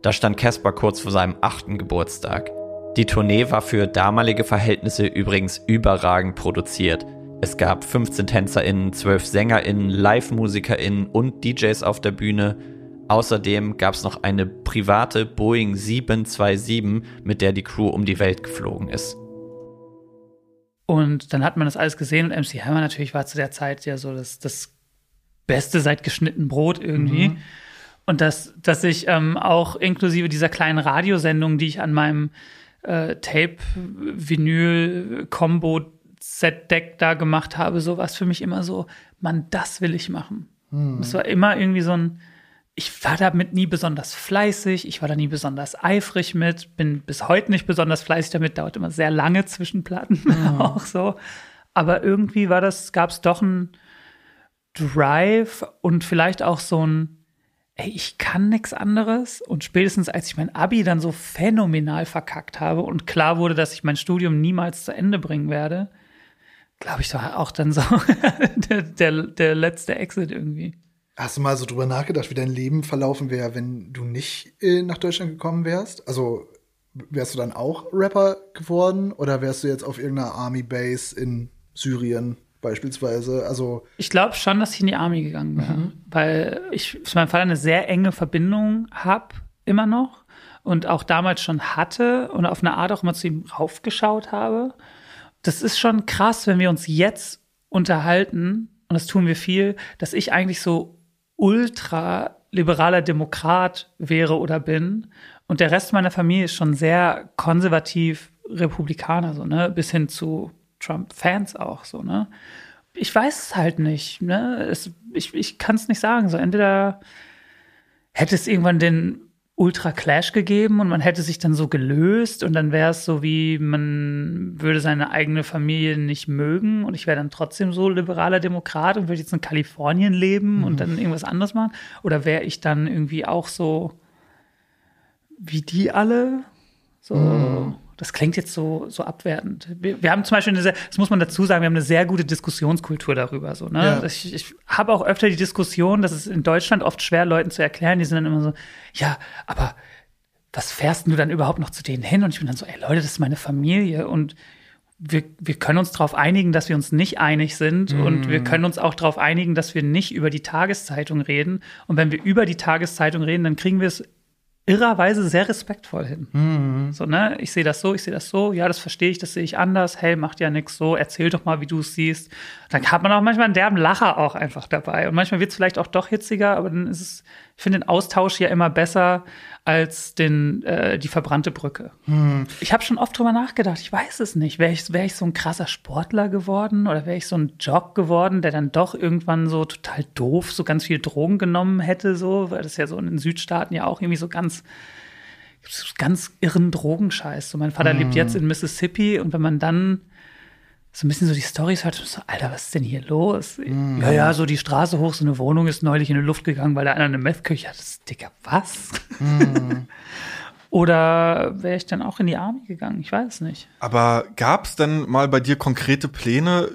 Da stand Casper kurz vor seinem achten Geburtstag. Die Tournee war für damalige Verhältnisse übrigens überragend produziert. Es gab 15 TänzerInnen, 12 SängerInnen, Live-MusikerInnen und DJs auf der Bühne. Außerdem gab es noch eine private Boeing 727, mit der die Crew um die Welt geflogen ist.
Und dann hat man das alles gesehen und MC Hammer natürlich war zu der Zeit ja so das, das Beste seit geschnitten Brot irgendwie. Und dass, dass ich ähm, auch inklusive dieser kleinen Radiosendung, die ich an meinem äh, Tape-Vinyl-Combo-Set-Deck da gemacht habe, so war es für mich immer so, Mann, das will ich machen. Es war immer irgendwie so ein, ich war damit nie besonders fleißig, ich war da nie besonders eifrig mit, bin bis heute nicht besonders fleißig damit, dauert immer sehr lange zwischen Platten auch so. Aber irgendwie war das, gab es doch ein, Drive und vielleicht auch so ein, ey, ich kann nichts anderes. Und spätestens als ich mein Abi dann so phänomenal verkackt habe und klar wurde, dass ich mein Studium niemals zu Ende bringen werde, glaube ich, war auch dann so der, der, der letzte Exit irgendwie.
Hast du mal so drüber nachgedacht, wie dein Leben verlaufen wäre, wenn du nicht äh, nach Deutschland gekommen wärst? Also wärst du dann auch Rapper geworden oder wärst du jetzt auf irgendeiner Army Base in Syrien beispielsweise? Also
Ich glaube schon, dass ich in die Army gegangen wäre, weil ich zu meinem Vater eine sehr enge Verbindung habe, immer noch. Und auch damals schon hatte und auf eine Art auch immer zu ihm raufgeschaut habe. Das ist schon krass, wenn wir uns jetzt unterhalten, und das tun wir viel, dass ich eigentlich so ultra liberaler Demokrat wäre oder bin. Und der Rest meiner Familie ist schon sehr konservativ Republikaner, so, ne, bis hin zu Trump-Fans auch, so, ne. Ich weiß es halt nicht, ne. Es, ich ich kann es nicht sagen. So, entweder hätte es irgendwann den Ultra Clash gegeben und man hätte sich dann so gelöst und dann wäre es so wie man würde seine eigene Familie nicht mögen und ich wäre dann trotzdem so liberaler Demokrat und würde jetzt in Kalifornien leben und dann irgendwas anderes machen oder wäre ich dann irgendwie auch so wie die alle so das klingt jetzt so, so abwertend. Wir, wir haben zum Beispiel eine sehr, das muss man dazu sagen, wir haben eine sehr gute Diskussionskultur darüber. So, ne?
Ja.
Ich, ich habe auch öfter die Diskussion, das ist in Deutschland oft schwer, Leuten zu erklären, die sind dann immer so, ja, aber was fährst du dann überhaupt noch zu denen hin? Und ich bin dann so, ey Leute, das ist meine Familie und wir, wir können uns darauf einigen, dass wir uns nicht einig sind und wir können uns auch darauf einigen, dass wir nicht über die Tageszeitung reden. Und wenn wir über die Tageszeitung reden, dann kriegen wir es irrerweise sehr respektvoll hin. So, ne? Ich sehe das so, ich sehe das so, ja, das verstehe ich, das sehe ich anders. Hey, macht ja nichts so, erzähl doch mal, wie du es siehst. Dann hat man auch manchmal einen derben Lacher auch einfach dabei. Und manchmal wird es vielleicht auch doch hitziger, aber dann ist es, ich finde den Austausch ja immer besser als den, äh, die verbrannte Brücke. Ich habe schon oft drüber nachgedacht, ich weiß es nicht. Wäre ich, wär ich so ein krasser Sportler geworden oder wäre ich so ein Jock geworden, der dann doch irgendwann so total doof so ganz viel Drogen genommen hätte, so, weil das ja so in den Südstaaten ja auch irgendwie so ganz ganz irren Drogenscheiß. So, mein Vater lebt jetzt in Mississippi und wenn man dann so ein bisschen so die Storys hört, so, Alter, was ist denn hier los? Ja, ja, so die Straße hoch, so eine Wohnung ist neulich in die Luft gegangen, weil da einer eine Methküche hat. Das ist, Digga, was? Oder wäre ich dann auch in die Army gegangen? Ich weiß es nicht.
Aber gab's denn mal bei dir konkrete Pläne?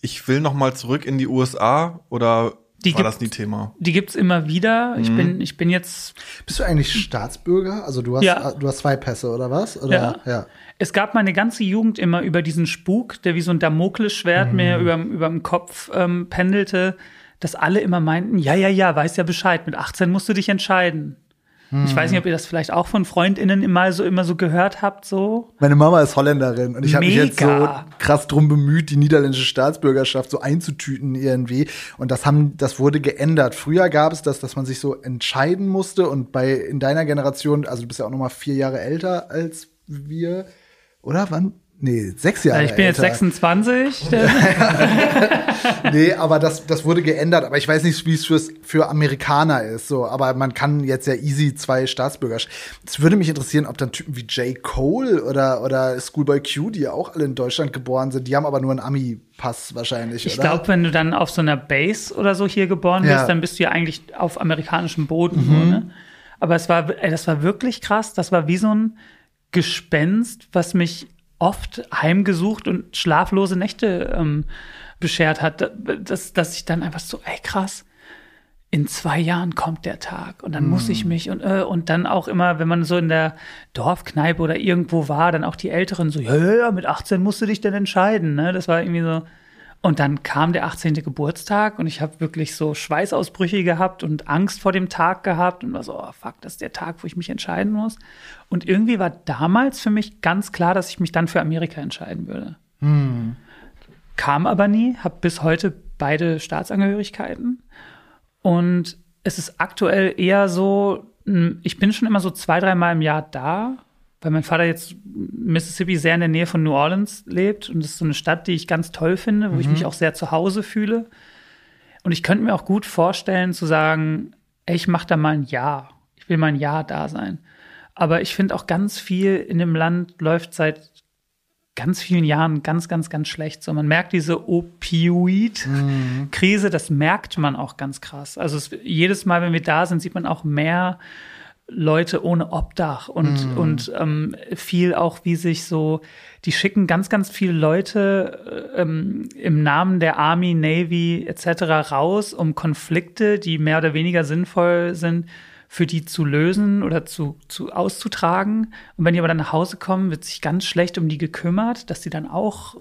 Ich will noch mal zurück in die USA oder
Die
war
gibt-
das nie Thema?
Die gibt's immer wieder. Ich bin, ich bin jetzt
bist du eigentlich Staatsbürger? Also du hast,
Ja.
du hast zwei Pässe oder was? Oder? ja.
Es gab meine ganze Jugend immer über diesen Spuk, der wie so ein Damoklesschwert mir über, über dem Kopf ähm, pendelte, dass alle immer meinten, ja, ja, ja, weiß ja Bescheid, mit 18 musst du dich entscheiden. Ich weiß nicht, ob ihr das vielleicht auch von FreundInnen immer so, immer so gehört habt, so.
Meine Mama ist Holländerin und ich habe mich jetzt so krass drum bemüht, die niederländische Staatsbürgerschaft so einzutüten irgendwie. Und das haben, das wurde geändert. Früher gab es das, dass man sich so entscheiden musste und bei in deiner Generation, also du bist ja auch noch mal vier Jahre älter als wir, oder wann? Nee, sechs Jahre.
Also ich bin jetzt
älter.
26.
Nee, aber das, das wurde geändert. Aber ich weiß nicht, wie es fürs, für Amerikaner ist. So, aber man kann jetzt ja easy zwei Staatsbürgerschaften. Es würde mich interessieren, ob dann Typen wie J. Cole oder, oder Schoolboy Q, die ja auch alle in Deutschland geboren sind, die haben aber nur einen Ami-Pass wahrscheinlich,
Ich glaube, wenn du dann auf so einer Base oder so hier geboren
Ja.
bist, dann bist du ja eigentlich auf amerikanischem Boden. So, ne? Aber es war, ey, das war wirklich krass. Das war wie so ein Gespenst, was mich oft heimgesucht und schlaflose Nächte ähm, beschert hat. Dass, dass ich dann einfach so, ey krass, in zwei Jahren kommt der Tag und dann muss ich mich und äh, und dann auch immer, wenn man so in der Dorfkneipe oder irgendwo war, dann auch die Älteren so, ja, ja, ja, mit 18 musst du dich denn entscheiden, ne? Das war irgendwie so. Und dann kam der 18. Geburtstag und ich habe wirklich so Schweißausbrüche gehabt und Angst vor dem Tag gehabt und war so, oh fuck, das ist der Tag, wo ich mich entscheiden muss. Und irgendwie war damals für mich ganz klar, dass ich mich dann für Amerika entscheiden würde. Kam aber nie, habe bis heute beide Staatsangehörigkeiten. Und es ist aktuell eher so, mh, ich bin schon immer so zwei, dreimal im Jahr da, weil mein Vater jetzt Mississippi sehr in der Nähe von New Orleans lebt. Und das ist so eine Stadt, die ich ganz toll finde, wo ich mich auch sehr zu Hause fühle. Und ich könnte mir auch gut vorstellen zu sagen, ey, ich mache da mal ein Jahr. Ich will mal ein Jahr da sein. Aber ich finde auch ganz viel in dem Land läuft seit ganz vielen Jahren ganz, ganz, ganz schlecht. So, man merkt diese Opioid-Krise, das merkt man auch ganz krass. Also es, jedes Mal, wenn wir da sind, sieht man auch mehr Leute ohne Obdach und, und ähm, viel auch, wie sich so, die schicken ganz, ganz viele Leute äh, ähm, im Namen der Army, Navy etc. raus, um Konflikte, die mehr oder weniger sinnvoll sind, für die zu lösen oder zu, zu auszutragen. Und wenn die aber dann nach Hause kommen, wird sich ganz schlecht um die gekümmert, dass die dann auch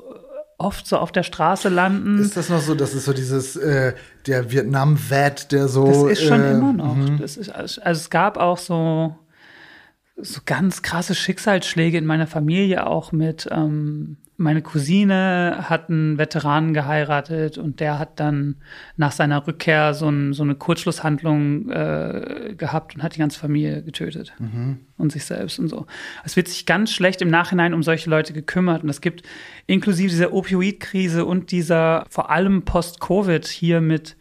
oft so auf der Straße landen.
Ist das noch so, das ist so dieses, äh, der Vietnam-Vet, der so.
Das ist schon
äh,
immer noch. Das ist, also es gab auch so, so ganz krasse Schicksalsschläge in meiner Familie, auch mit, ähm, meine Cousine hat einen Veteranen geheiratet und der hat dann nach seiner Rückkehr so, ein, so eine Kurzschlusshandlung äh, gehabt und hat die ganze Familie getötet und sich selbst und so. Es wird sich ganz schlecht im Nachhinein um solche Leute gekümmert und es gibt inklusive dieser Opioidkrise und dieser vor allem Post-Covid hier mit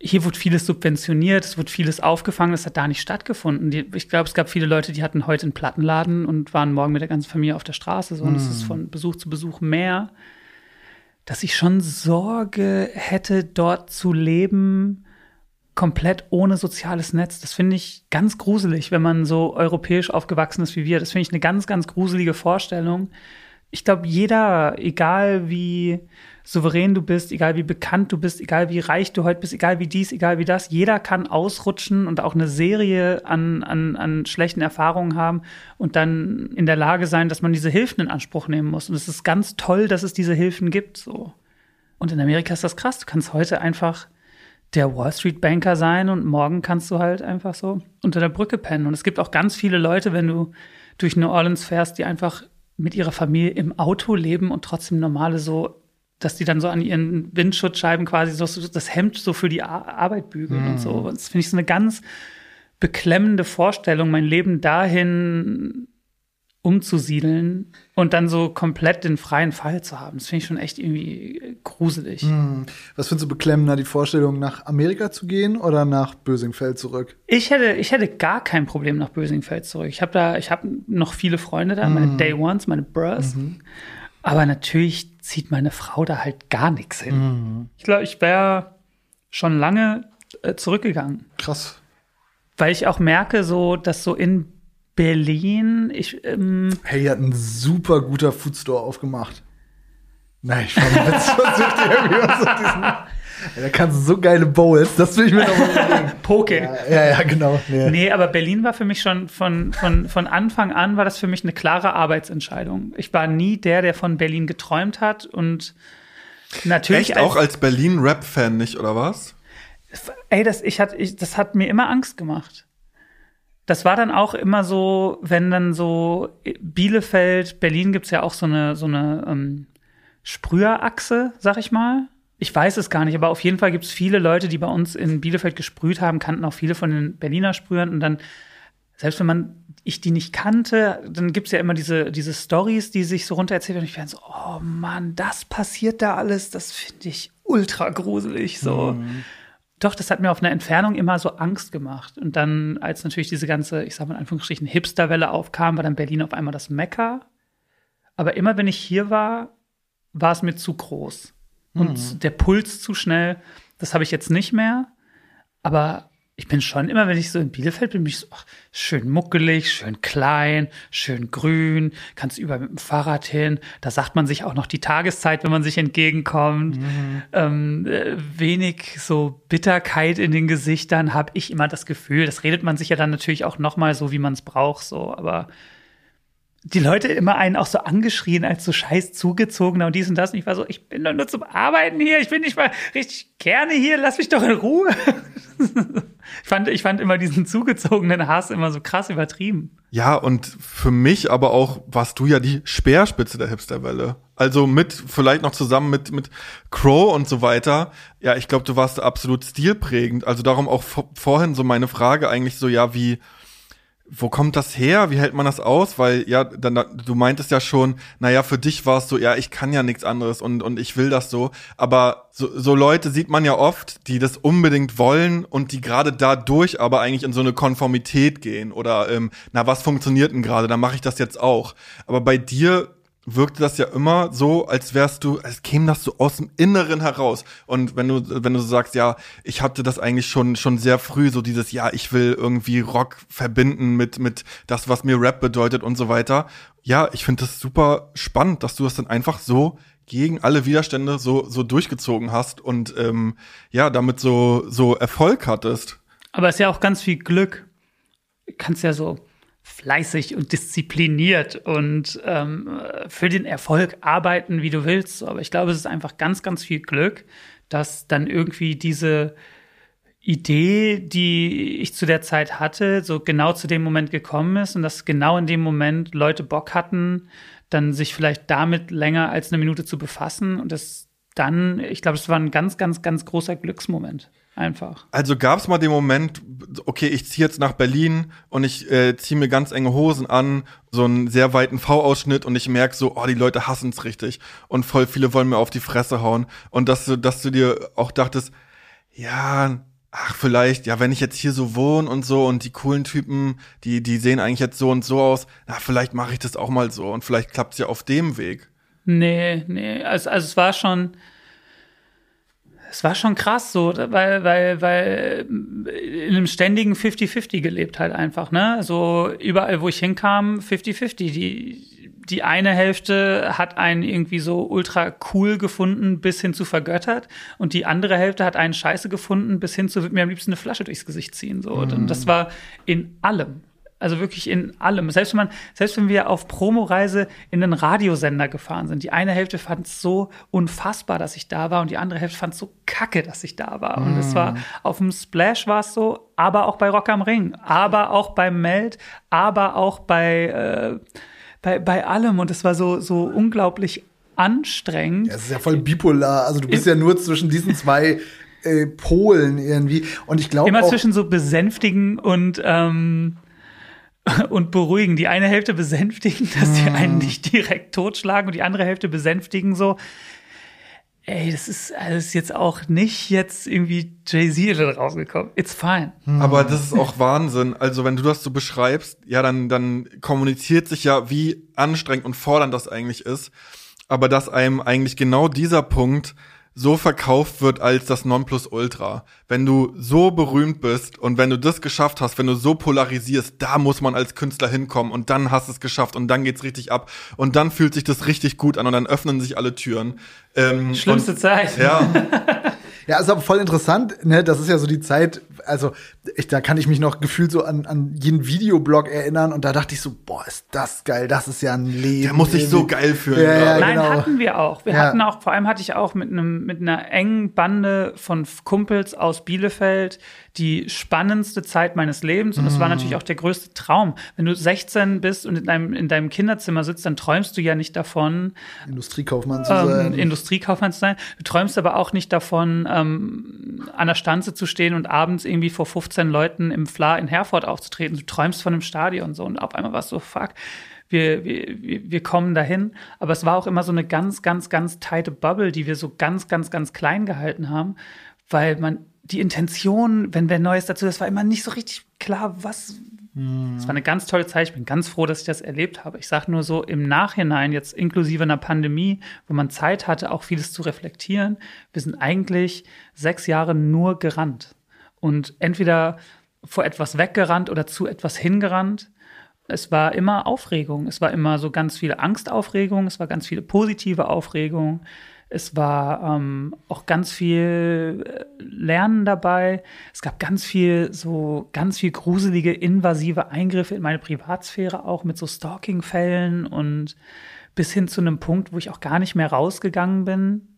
hier wurde vieles subventioniert, es wurde vieles aufgefangen, das hat da nicht stattgefunden. Die, ich glaube, es gab viele Leute, die hatten heute einen Plattenladen und waren morgen mit der ganzen Familie auf der Straße. So, und es ist von Besuch zu Besuch mehr, dass ich schon Sorge hätte, dort zu leben, komplett ohne soziales Netz. Das finde ich ganz gruselig, wenn man so europäisch aufgewachsen ist wie wir. Das finde ich eine ganz, ganz gruselige Vorstellung. Ich glaube, jeder, egal wie souverän du bist, egal wie bekannt du bist, egal wie reich du heute bist, egal wie dies, egal wie das, jeder kann ausrutschen und auch eine Serie an, an, an schlechten Erfahrungen haben und dann in der Lage sein, dass man diese Hilfen in Anspruch nehmen muss. Und es ist ganz toll, dass es diese Hilfen gibt. So. Und in Amerika ist das krass. Du kannst heute einfach der Wall Street Banker sein und morgen kannst du halt einfach so unter der Brücke pennen. Und es gibt auch ganz viele Leute, wenn du durch New Orleans fährst, die einfach mit ihrer Familie im Auto leben und trotzdem normale so, dass die dann so an ihren Windschutzscheiben quasi so, so das Hemd so für die Ar Arbeit bügeln und so. Das finde ich so eine ganz beklemmende Vorstellung, mein Leben dahin umzusiedeln und dann so komplett den freien Fall zu haben. Das finde ich schon echt irgendwie gruselig.
Was findest du beklemmender, die Vorstellung, nach Amerika zu gehen oder nach Bösingfeld zurück?
Ich hätte, ich hätte gar kein Problem nach Bösingfeld zurück. Ich habe da, ich habe noch viele Freunde da, meine Day Ones, meine Bros. Aber natürlich zieht meine Frau da halt gar nichts hin. Ich glaube, ich wäre schon lange äh, zurückgegangen,
Krass.
weil ich auch merke, so, dass so in Berlin, ich, ähm,
Hey, hat ein super guter Foodstore aufgemacht. Nein, ich fand versucht irgendwie was auf diesen. Da kannst du so geile Bowls, das will ich mir noch mal überlegen.
Poke.
Ja, ja, ja, genau. Nee.
Nee, aber Berlin war für mich schon von, von, von Anfang an war das für mich eine klare Arbeitsentscheidung. Ich war nie der, der von Berlin geträumt hat und natürlich
Echt auch als Berlin-Rap-Fan nicht, oder was?
ey, das, ich hat, ich, das hat mir immer Angst gemacht. Das war dann auch immer so, wenn dann so Bielefeld, Berlin gibt's ja auch so eine, so eine ähm, Sprüherachse, sag ich mal. Ich weiß es gar nicht, aber auf jeden Fall gibt's viele Leute, die bei uns in Bielefeld gesprüht haben, kannten auch viele von den Berliner Sprühern und dann, selbst wenn man ich die nicht kannte, dann gibt's ja immer diese, diese Stories, die sich so runter erzählen und ich werde so, oh Mann, das passiert da alles, das finde ich ultra gruselig, so. Doch, das hat mir auf einer Entfernung immer so Angst gemacht. Und dann, als natürlich diese ganze, ich sag mal in Anführungsstrichen, Hipsterwelle aufkam, war dann Berlin auf einmal das Mekka. Aber immer wenn ich hier war, war es mir zu groß. Und der Puls zu schnell. Das habe ich jetzt nicht mehr. Aber ich bin schon immer, wenn ich so in Bielefeld bin, bin ich so ach, schön muckelig, schön klein, schön grün, kannst überall mit dem Fahrrad hin. Da sagt man sich auch noch die Tageszeit, wenn man sich entgegenkommt. Ähm, äh, wenig so Bitterkeit in den Gesichtern habe ich immer das Gefühl. Das redet man sich ja dann natürlich auch noch mal so, wie man es braucht, so. Aber die Leute immer einen auch so angeschrien als so scheiß zugezogener und dies und das. Und ich war so, ich bin doch nur zum Arbeiten hier, ich bin nicht mal richtig gerne hier, lass mich doch in Ruhe. ich, fand, ich fand immer diesen zugezogenen Hass immer so krass übertrieben.
Ja, und für mich aber auch warst du ja die Speerspitze der Hipsterwelle. Also mit, vielleicht noch zusammen mit, mit Crow und so weiter. Ja, ich glaube, du warst absolut stilprägend. Also darum auch vor, vorhin so meine Frage eigentlich so, ja, wie, wo kommt das her? Wie hält man das aus? Weil, ja, dann, du meintest ja schon, naja, für dich war es so, ja, ich kann ja nichts anderes und, und ich will das so. Aber so, so Leute sieht man ja oft, die das unbedingt wollen und die gerade dadurch aber eigentlich in so eine Konformität gehen. Oder, ähm, na, was funktioniert denn gerade? Dann mache ich das jetzt auch. Aber bei dir wirkte das ja immer so, als wärst du, als käme das so aus dem Inneren heraus. Und wenn du, wenn du so sagst, ja, ich hatte das eigentlich schon, schon sehr früh, so dieses, ja, ich will irgendwie Rock verbinden mit, mit das, was mir Rap bedeutet und so weiter. Ja, ich finde das super spannend, dass du das dann einfach so gegen alle Widerstände so, so durchgezogen hast und ähm, ja, damit so, so Erfolg hattest.
Aber es ist ja auch ganz viel Glück. Kannst ja so fleißig und diszipliniert und ähm, für den Erfolg arbeiten, wie du willst. Aber ich glaube, es ist einfach ganz, ganz viel Glück, dass dann irgendwie diese Idee, die ich zu der Zeit hatte, so genau zu dem Moment gekommen ist und dass genau in dem Moment Leute Bock hatten, dann sich vielleicht damit länger als eine Minute zu befassen und das dann, ich glaube, es war ein ganz, ganz, ganz großer Glücksmoment. Einfach.
Also gab es mal den Moment, okay, ich ziehe jetzt nach Berlin und ich äh, ziehe mir ganz enge Hosen an, so einen sehr weiten V-Ausschnitt und ich merke so, oh, die Leute hassen es richtig und voll viele wollen mir auf die Fresse hauen und dass du, dass du dir auch dachtest, ja, ach vielleicht, ja, wenn ich jetzt hier so wohne und so und die coolen Typen, die die sehen eigentlich jetzt so und so aus, na, vielleicht mache ich das auch mal so und vielleicht klappt's ja auf dem Weg.
Nee, nee, also, also es war schon es war schon krass so, weil, weil, weil in einem ständigen 50-50 gelebt halt einfach, ne? So überall, wo ich hinkam, 50-50. Die, die eine Hälfte hat einen irgendwie so ultra cool gefunden, bis hin zu vergöttert. Und die andere Hälfte hat einen scheiße gefunden, bis hin zu, wird mir am liebsten eine Flasche durchs Gesicht ziehen. So. Mhm. Und das war in allem. Also wirklich in allem. Selbst wenn man, selbst wenn wir auf Promoreise in einen Radiosender gefahren sind, die eine Hälfte fand es so unfassbar, dass ich da war, und die andere Hälfte fand es so kacke, dass ich da war. Und es war auf dem Splash war es so, aber auch bei Rock am Ring, aber auch beim Meld, aber auch bei, äh, bei, bei allem. Und es war so, so unglaublich anstrengend.
Ja, es ist ja voll bipolar. Also du bist ja nur zwischen diesen zwei äh, Polen irgendwie. Und ich glaube
immer zwischen so besänftigen und ähm, und beruhigen. Die eine Hälfte besänftigen, dass die einen
Hm.
nicht direkt totschlagen und die andere Hälfte besänftigen so. Ey, das ist alles jetzt auch nicht jetzt irgendwie Jay-Z rausgekommen. It's fine.
Aber das ist auch Wahnsinn. Also, wenn du das so beschreibst, ja, dann, dann kommuniziert sich ja, wie anstrengend und fordernd das eigentlich ist. Aber dass einem eigentlich genau dieser Punkt so verkauft wird als das Nonplusultra. Wenn du so berühmt bist und wenn du das geschafft hast, wenn du so polarisierst, da muss man als Künstler hinkommen und dann hast du es geschafft und dann geht's richtig ab und dann fühlt sich das richtig gut an und dann öffnen sich alle Türen. Ähm,
Schlimmste
und,
Zeit.
Ja,
Ja, ist aber voll interessant, ne? Das ist ja so die Zeit, also ich, da kann ich mich noch gefühlt so an, an jeden Videoblog erinnern und da dachte ich so, boah, ist das geil, das ist ja ein Leben.
der muss sich so geil fühlen.
Ja, ja,
gerade.
Nein,
genau.
hatten wir auch. Wir
Ja.
hatten auch, vor allem hatte ich auch mit einem, mit einer engen Bande von Kumpels aus Bielefeld die spannendste Zeit meines Lebens. Und das war natürlich auch der größte Traum. Wenn du 16 bist und in deinem, in deinem Kinderzimmer sitzt, dann träumst du ja nicht davon,
Industriekaufmann zu
ähm,
sein.
Industriekaufmann zu sein. Du träumst aber auch nicht davon, ähm, an der Stanze zu stehen und abends irgendwie vor 15 Leuten im Fla in Herford aufzutreten. Du träumst von einem Stadion so und auf einmal warst du so, fuck, wir, wir, wir wir kommen dahin. Aber es war auch immer so eine ganz, ganz, ganz tighte Bubble, die wir so ganz, ganz, ganz klein gehalten haben, weil man die Intention, wenn wer Neues dazu, das war immer nicht so richtig klar, was, es war eine ganz tolle Zeit. Ich bin ganz froh, dass ich das erlebt habe. Ich sage nur so im Nachhinein, jetzt inklusive einer Pandemie, wo man Zeit hatte, auch vieles zu reflektieren. Wir sind eigentlich sechs Jahre nur gerannt. Und entweder vor etwas weggerannt oder zu etwas hingerannt. Es war immer Aufregung. Es war immer so ganz viele Angstaufregung. Es war ganz viele positive Aufregung. Es war ähm, auch ganz viel äh, Lernen dabei. Es gab ganz viel, so ganz viel gruselige, invasive Eingriffe in meine Privatsphäre, auch mit so Stalking-Fällen und bis hin zu einem Punkt, wo ich auch gar nicht mehr rausgegangen bin.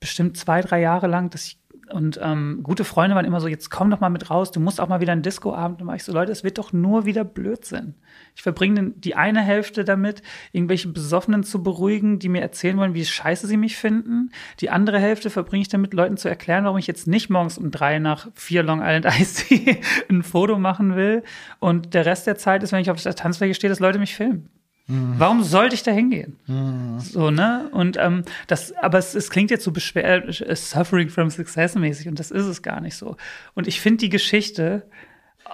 Bestimmt zwei, drei Jahre lang, dass ich und ähm, gute Freunde waren immer so, jetzt komm doch mal mit raus, du musst auch mal wieder einen Discoabend. War ich so, Leute, es wird doch nur wieder Blödsinn. Ich verbringe die eine Hälfte damit, irgendwelche Besoffenen zu beruhigen, die mir erzählen wollen, wie scheiße sie mich finden. Die andere Hälfte verbringe ich damit, Leuten zu erklären, warum ich jetzt nicht morgens um drei nach vier Long Island Ice ein Foto machen will. Und der Rest der Zeit ist, wenn ich auf der Tanzfläche stehe, dass Leute mich filmen. Warum sollte ich da hingehen? So, ne? Und ähm, das, aber es, es klingt jetzt so beschwer, äh, suffering from success mäßig und das ist es gar nicht so. Und ich finde die Geschichte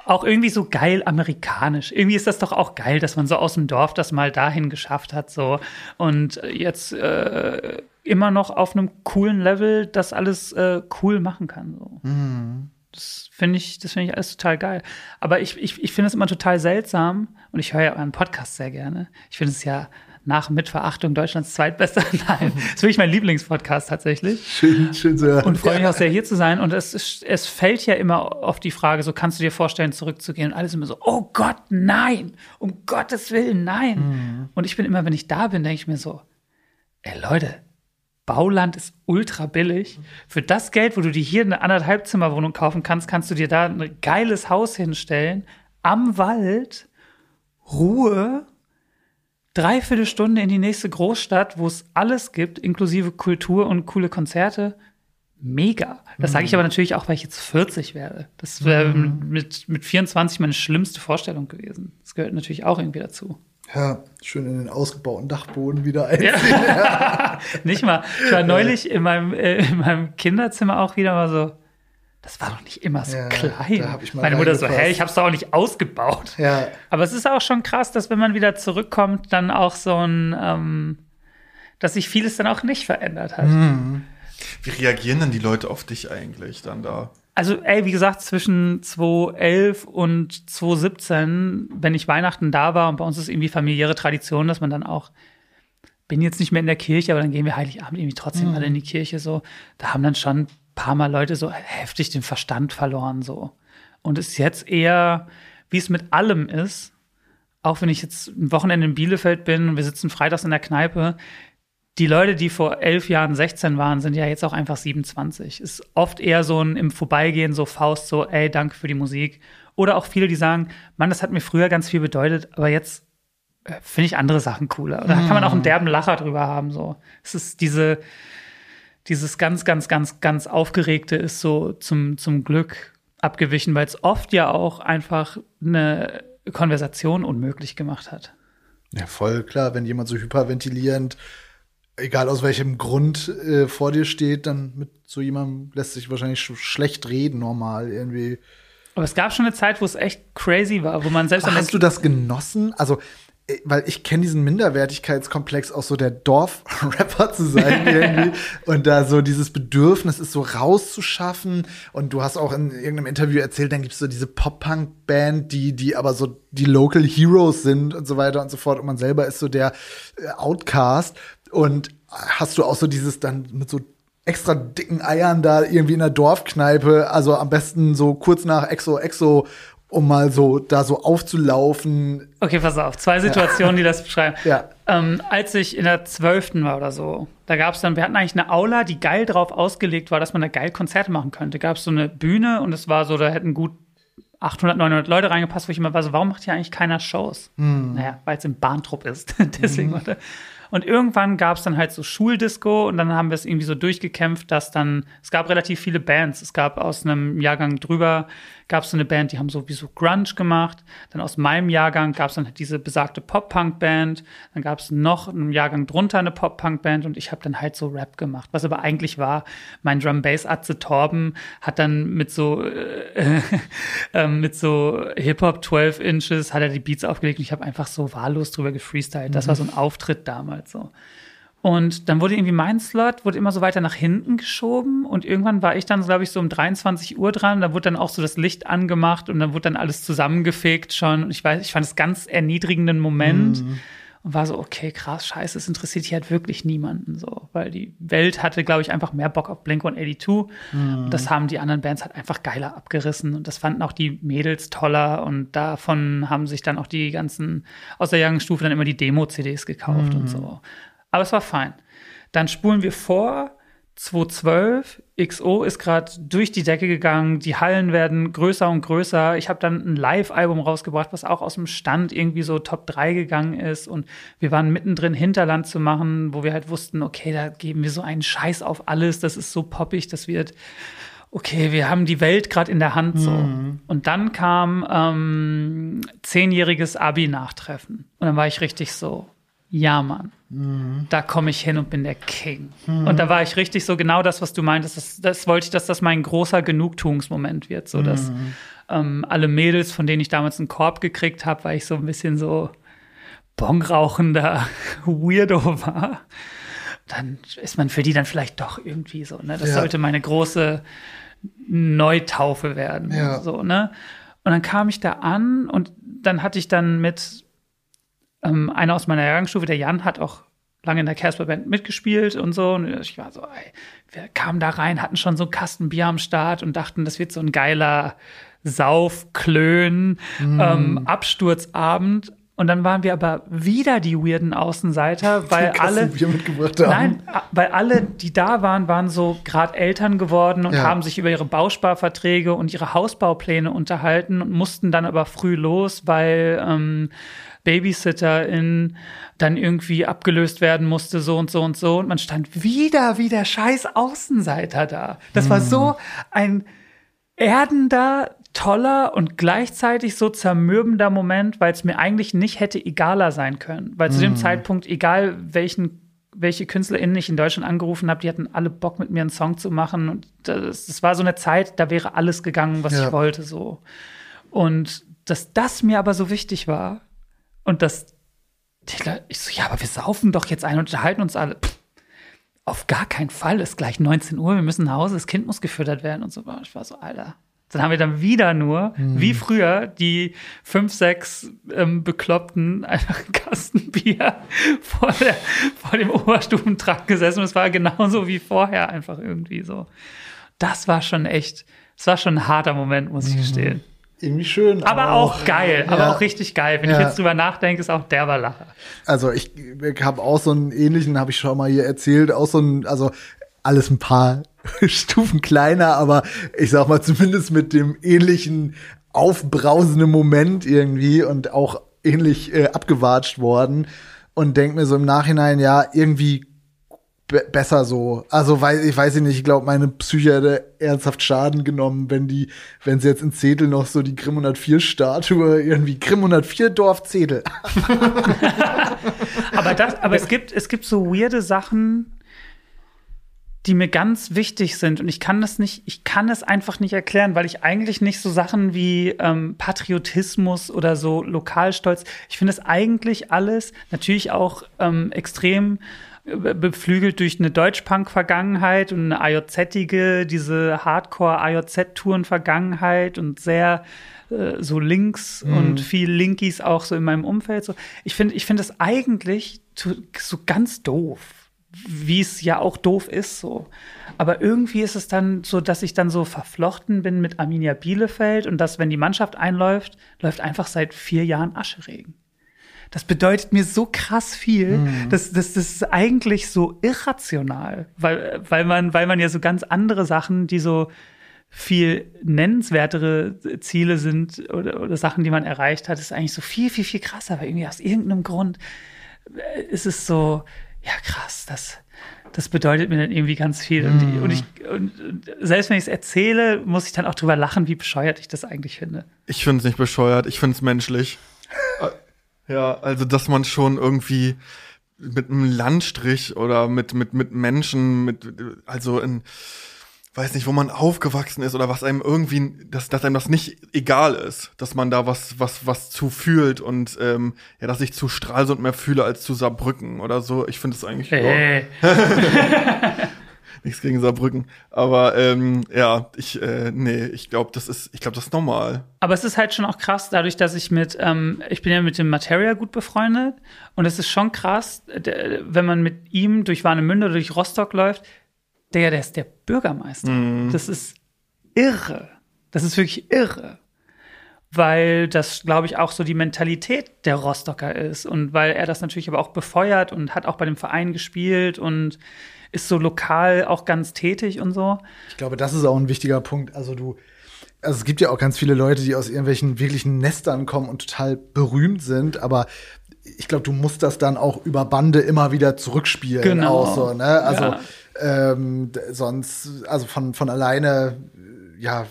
auch irgendwie so geil amerikanisch. Irgendwie ist das doch auch geil, dass man so aus dem Dorf das mal dahin geschafft hat, so. Und jetzt äh, immer noch auf einem coolen Level das alles äh, cool machen kann, so. Das finde ich, das finde ich alles total geil. Aber ich, ich, ich finde es immer total seltsam und ich höre ja euren Podcast sehr gerne. Ich finde es ja nach Mitverachtung Deutschlands zweitbester. Nein, das ist wirklich mein Lieblingspodcast tatsächlich.
Schön, schön zu hören.
Und freue mich auch sehr, hier zu sein. Und es, ist, es fällt ja immer auf die Frage, so kannst du dir vorstellen, zurückzugehen? Und alles immer so, oh Gott, nein, um Gottes Willen, nein. Und ich bin immer, wenn ich da bin, denke ich mir so, ey Leute, Bauland ist ultra billig. Für das Geld, wo du dir hier eine anderthalb Zimmerwohnung kaufen kannst, kannst du dir da ein geiles Haus hinstellen, am Wald, Ruhe, dreiviertel Stunde in die nächste Großstadt, wo es alles gibt, inklusive Kultur und coole Konzerte. Mega. Das sage ich aber natürlich auch, weil ich jetzt 40 werde. Das wäre mit, mit 24 meine schlimmste Vorstellung gewesen. Das gehört natürlich auch irgendwie dazu.
Ja, schön in den ausgebauten Dachboden wieder ein.
Nicht mal. Ich war neulich in meinem, äh, in meinem Kinderzimmer auch wieder mal so. Das war doch nicht immer so
Ja,
klein.
da hab ich mal
Meine Mutter so, hey, ich hab's doch auch nicht ausgebaut.
Ja.
Aber es ist auch schon krass, dass wenn man wieder zurückkommt, dann auch so ein, ähm, dass sich vieles dann auch nicht verändert hat.
Wie reagieren denn die Leute auf dich eigentlich dann da?
Also, ey, wie gesagt, zwischen 2011 und 2017, wenn ich Weihnachten da war und bei uns ist irgendwie familiäre Tradition, dass man dann auch, bin jetzt nicht mehr in der Kirche, aber dann gehen wir Heiligabend irgendwie trotzdem mal in die Kirche so. Da haben dann schon ein paar Mal Leute so heftig den Verstand verloren so. Und es ist jetzt eher, wie es mit allem ist, auch wenn ich jetzt ein Wochenende in Bielefeld bin und wir sitzen freitags in der Kneipe, die Leute, die vor elf Jahren 16 waren, sind ja jetzt auch einfach 27. Ist oft eher so ein im Vorbeigehen so Faust, so, ey, danke für die Musik. Oder auch viele, die sagen, Mann, das hat mir früher ganz viel bedeutet, aber jetzt äh, finde ich andere Sachen cooler. Da kann man auch einen derben Lacher drüber haben, so. Es ist diese, dieses ganz, ganz, ganz, ganz Aufgeregte ist so zum, zum Glück abgewichen, weil es oft ja auch einfach eine Konversation unmöglich gemacht hat.
Ja, voll klar, wenn jemand so hyperventilierend, egal aus welchem Grund äh, vor dir steht, dann mit so jemandem lässt sich wahrscheinlich sch schlecht reden, normal irgendwie.
Aber es gab schon eine Zeit, wo es echt crazy war, wo man selbst
Hast du das genossen? Also, äh, weil ich kenne diesen Minderwertigkeitskomplex auch so der Dorf-Rapper zu sein irgendwie und da so dieses Bedürfnis ist so rauszuschaffen und du hast auch in irgendeinem Interview erzählt, dann gibt's so diese Pop-Punk-Band, die die aber so die Local Heroes sind und so weiter und so fort und man selber ist so der äh, Outcast und hast du auch so dieses dann mit so extra dicken Eiern da irgendwie in der Dorfkneipe, also am besten so kurz nach Exo Exo, um mal so da so aufzulaufen.
Okay, pass auf. Zwei Situationen, die das beschreiben.
Ja.
Ähm, als ich in der zwölften war oder so, da gab es dann, wir hatten eigentlich eine Aula, die geil drauf ausgelegt war, dass man da geil Konzerte machen könnte. Gab es so eine Bühne und es war so, da hätten gut 800, 900 Leute reingepasst, wo ich immer war so, warum macht hier eigentlich keiner Shows? Naja, weil es im Bahntrupp ist. Deswegen war da. Und irgendwann gab es dann halt so Schuldisco und dann haben wir es irgendwie so durchgekämpft, dass dann, es gab relativ viele Bands. Es gab aus einem Jahrgang drüber, gab es so eine Band, die haben so wie so Grunge gemacht. Dann aus meinem Jahrgang gab es dann halt diese besagte Pop-Punk-Band. Dann gab es noch einen Jahrgang drunter eine Pop-Punk-Band und ich habe dann halt so Rap gemacht. Was aber eigentlich war, mein Drum-Bass-Atze Torben hat dann mit so äh, ähm, mit so Hip-Hop 12 Inches hat er die Beats aufgelegt und ich habe einfach so wahllos drüber gefreestylt. Das war so ein Auftritt damals so. Und dann wurde irgendwie mein Slot, wurde immer so weiter nach hinten geschoben. Und irgendwann war ich dann, glaube ich, so um 23 Uhr dran. Da wurde dann auch so das Licht angemacht und dann wurde dann alles zusammengefegt schon. Und ich weiß, ich fand es ganz erniedrigenden Moment und war so, okay, krass, scheiße, es interessiert hier halt wirklich niemanden so, weil die Welt hatte, glaube ich, einfach mehr Bock auf Blink 182 und das haben die anderen Bands halt einfach geiler abgerissen und das fanden auch die Mädels toller. Und davon haben sich dann auch die ganzen aus der Jahrgangsstufe dann immer die Demo-CDs gekauft und so. Aber es war fein. Dann spulen wir vor. 2012, XO ist gerade durch die Decke gegangen, die Hallen werden größer und größer. Ich habe dann ein Live-Album rausgebracht, was auch aus dem Stand irgendwie so Top 3 gegangen ist. Und wir waren mittendrin, Hinterland zu machen, wo wir halt wussten, okay, da geben wir so einen Scheiß auf alles, das ist so poppig, das wird, okay, wir haben die Welt gerade in der Hand so. Und dann kam ähm, zehnjähriges Abi-Nachtreffen. Und dann war ich richtig so, ja, Mann. Da komme ich hin und bin der King. Und da war ich richtig so genau das, was du meintest. Das, das wollte ich, dass das mein großer Genugtuungsmoment wird. So dass ähm, alle Mädels, von denen ich damals einen Korb gekriegt habe, weil ich so ein bisschen so bongrauchender Weirdo war, dann ist man für die dann vielleicht doch irgendwie so, ne? Das
Ja.
sollte meine große Neutaufe werden.
Ja.
So, ne? Und dann kam ich da an und dann hatte ich dann mit ähm, einer aus meiner Jahrgangsstufe, der Jan, hat auch lange in der Casper-Band mitgespielt und so. Und ich war so, ey, wir kamen da rein, hatten schon so einen Kasten Bier am Start und dachten, das wird so ein geiler Sauf, Klön, ähm, Absturzabend. Und dann waren wir aber wieder die weirden Außenseiter, weil alle.
Bier mitgebracht haben.
Nein, weil alle, die da waren, waren so gerade Eltern geworden und
Ja.
haben sich über ihre Bausparverträge und ihre Hausbaupläne unterhalten und mussten dann aber früh los, weil ähm, Babysitterin dann irgendwie abgelöst werden musste, so und so und so. Und man stand wieder wie der scheiß Außenseiter da. Das war so ein erdender, toller und gleichzeitig so zermürbender Moment, weil es mir eigentlich nicht hätte egaler sein können. Weil zu dem Zeitpunkt, egal welchen welche KünstlerInnen ich in Deutschland angerufen habe, die hatten alle Bock mit mir einen Song zu machen und das, das war so eine Zeit, da wäre alles gegangen, was
Ja.
ich wollte so. Und dass das mir aber so wichtig war und dass ich so, ja, aber wir saufen doch jetzt ein und unterhalten uns alle. Pff, auf gar keinen Fall, ist gleich 19 Uhr, wir müssen nach Hause, das Kind muss gefüttert werden und so. Ich war so, Alter. Dann haben wir dann wieder nur, wie früher, die fünf, sechs ähm, Bekloppten einfach einen Kasten Bier vor, der, vor dem Oberstufentrakt gesessen. Und es war genauso wie vorher einfach irgendwie so. Das war schon echt, das war schon ein harter Moment, muss ich gestehen.
Irgendwie schön.
Aber auch geil, aber
Ja.
auch richtig geil. Wenn ich
Ja.
jetzt drüber nachdenke, ist auch derber Lacher.
Also ich, ich habe auch so einen ähnlichen, habe ich schon mal hier erzählt, auch so ein, also alles ein paar Stufen kleiner, aber ich sag mal zumindest mit dem ähnlichen aufbrausenden Moment irgendwie und auch ähnlich äh, abgewatscht worden und denk mir so im Nachhinein, ja, irgendwie besser so. Also weiß ich weiß ich nicht, ich glaube, meine Psyche hätte ernsthaft Schaden genommen, wenn die, wenn sie jetzt in Zedel noch so die Grimm 104 Statue irgendwie Grimm 104 Dorf Zedel.
Aber, das, aber es, gibt, es gibt so weirde Sachen, die mir ganz wichtig sind. Und ich kann das nicht, ich kann es einfach nicht erklären, weil ich eigentlich nicht so Sachen wie ähm, Patriotismus oder so Lokalstolz, ich finde es eigentlich alles natürlich auch ähm, extrem beflügelt durch eine Deutschpunk-Vergangenheit und eine AJZ-ige, diese Hardcore-AJZ-Touren-Vergangenheit und sehr äh, so Links und viel Linkies auch so in meinem Umfeld. So. Ich finde, ich finde es eigentlich so ganz doof, wie es ja auch doof ist so. Aber irgendwie ist es dann so, dass ich dann so verflochten bin mit Arminia Bielefeld und dass, wenn die Mannschaft einläuft, läuft einfach seit vier Jahren Ascheregen. Das bedeutet mir so krass viel. Das, das, das ist eigentlich so irrational, weil, weil, man, weil man ja so ganz andere Sachen, die so viel nennenswertere Ziele sind oder, oder Sachen, die man erreicht hat, ist eigentlich so viel, viel, viel krasser. Aber irgendwie aus irgendeinem Grund äh, ist es so, ja krass, das, das bedeutet mir dann irgendwie ganz viel. Und, die, und, ich, und selbst wenn ich es erzähle, muss ich dann auch drüber lachen, wie bescheuert ich das eigentlich finde.
Ich finde es nicht bescheuert, ich finde es menschlich. Äh, ja, also dass man schon irgendwie mit einem Landstrich oder mit, mit, mit Menschen, mit, also in, weiß nicht, wo man aufgewachsen ist oder was einem irgendwie, dass, dass einem das nicht egal ist, dass man da was, was, was zu fühlt und ähm, ja, dass ich zu Stralsund mehr fühle als zu Saarbrücken oder so. Ich finde es eigentlich
Hey.
nichts gegen Saarbrücken. Aber ähm, ja, ich, äh, nee, ich glaube, das ist, ich glaube, das ist normal.
Aber es ist halt schon auch krass, dadurch, dass ich mit, ähm, ich bin ja mit dem Materia gut befreundet und es ist schon krass, der, wenn man mit ihm durch Warnemünde oder durch Rostock läuft, der, der ist der Bürgermeister. Das ist irre. Das ist wirklich irre. Weil das, glaube ich, auch so die Mentalität der Rostocker ist und weil er das natürlich aber auch befeuert und hat auch bei dem Verein gespielt und ist so lokal auch ganz tätig und so.
Ich glaube, das ist auch ein wichtiger Punkt. Also du, also es gibt ja auch ganz viele Leute, die aus irgendwelchen wirklichen Nestern kommen und total berühmt sind, aber ich glaube, du musst das dann auch über Bande immer wieder zurückspielen.
Genau.
Auch so, ne? Also
Ja.
ähm, sonst, also von, von alleine, ja,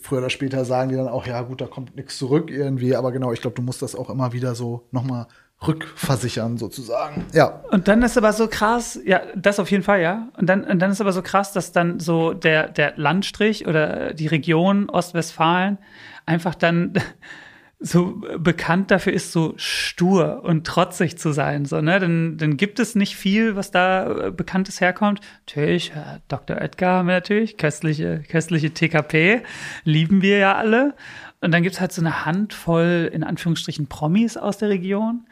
früher oder später sagen die dann auch, ja gut, da kommt nichts zurück irgendwie, aber genau, ich glaube, du musst das auch immer wieder so nochmal rückversichern sozusagen. Ja.
Und dann ist aber so krass, ja, das auf jeden Fall, ja. Und dann, und dann ist aber so krass, dass dann so der, der Landstrich oder die Region Ostwestfalen einfach dann so bekannt dafür ist, so stur und trotzig zu sein. So, ne? dann, dann gibt es nicht viel, was da äh, Bekanntes herkommt. Natürlich, äh, Dr. Edgar haben wir natürlich, köstliche, köstliche TKP, lieben wir ja alle. Und dann gibt's halt so eine Handvoll, in Anführungsstrichen, Promis aus der Region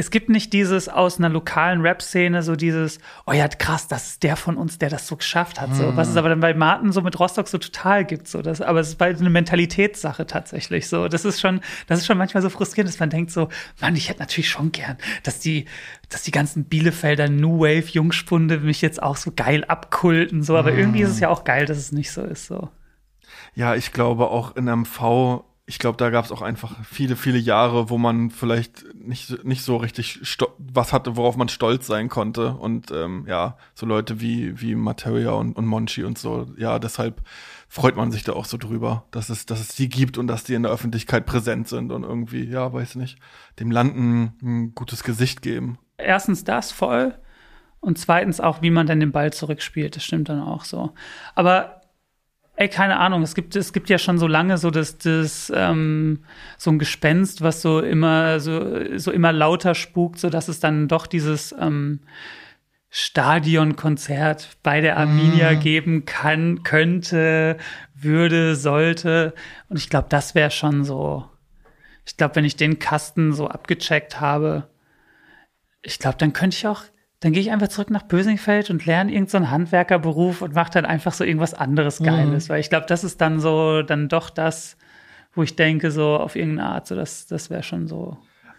es gibt nicht dieses aus einer lokalen Rap-Szene, so dieses, oh ja, krass, das ist der von uns, der das so geschafft hat. So. Was es aber dann bei Martin so mit Rostock so total gibt. So. Das, aber es ist bald eine Mentalitätssache tatsächlich. So. Das ist schon, das ist schon manchmal so frustrierend, dass man denkt so, Mann, ich hätte natürlich schon gern, dass die, dass die ganzen Bielefelder New Wave Jungspunde mich jetzt auch so geil abkulten. So. Aber irgendwie ist es ja auch geil, dass es nicht so ist. So.
Ja, ich glaube auch in MV ich glaube, da gab es auch einfach viele, viele Jahre, wo man vielleicht nicht, nicht so richtig was hatte, worauf man stolz sein konnte. Und ähm, ja, so Leute wie, wie Materia und, und Monchi und so, ja, deshalb freut man sich da auch so drüber, dass es, dass es die gibt und dass die in der Öffentlichkeit präsent sind und irgendwie, ja, weiß nicht, dem Land ein, ein gutes Gesicht geben.
Erstens das voll und zweitens auch, wie man dann den Ball zurückspielt. Das stimmt dann auch so. Aber Ey, keine Ahnung. Es gibt, es gibt ja schon so lange so das, das ähm, so ein Gespenst, was so immer so, so immer lauter spukt, so dass es dann doch dieses ähm, Stadionkonzert bei der Arminia mm. geben kann, könnte, würde, sollte. Und ich glaube, das wäre schon so. Ich glaube, wenn ich den Kasten so abgecheckt habe, ich glaube, dann könnte ich auch dann gehe ich einfach zurück nach Bösingfeld und lerne irgendeinen so Handwerkerberuf und mache dann einfach so irgendwas anderes mhm. Geiles. Mhm. Weil ich glaube, das ist dann so, dann doch das, wo ich denke, so auf irgendeine Art, so das, das wäre schon so.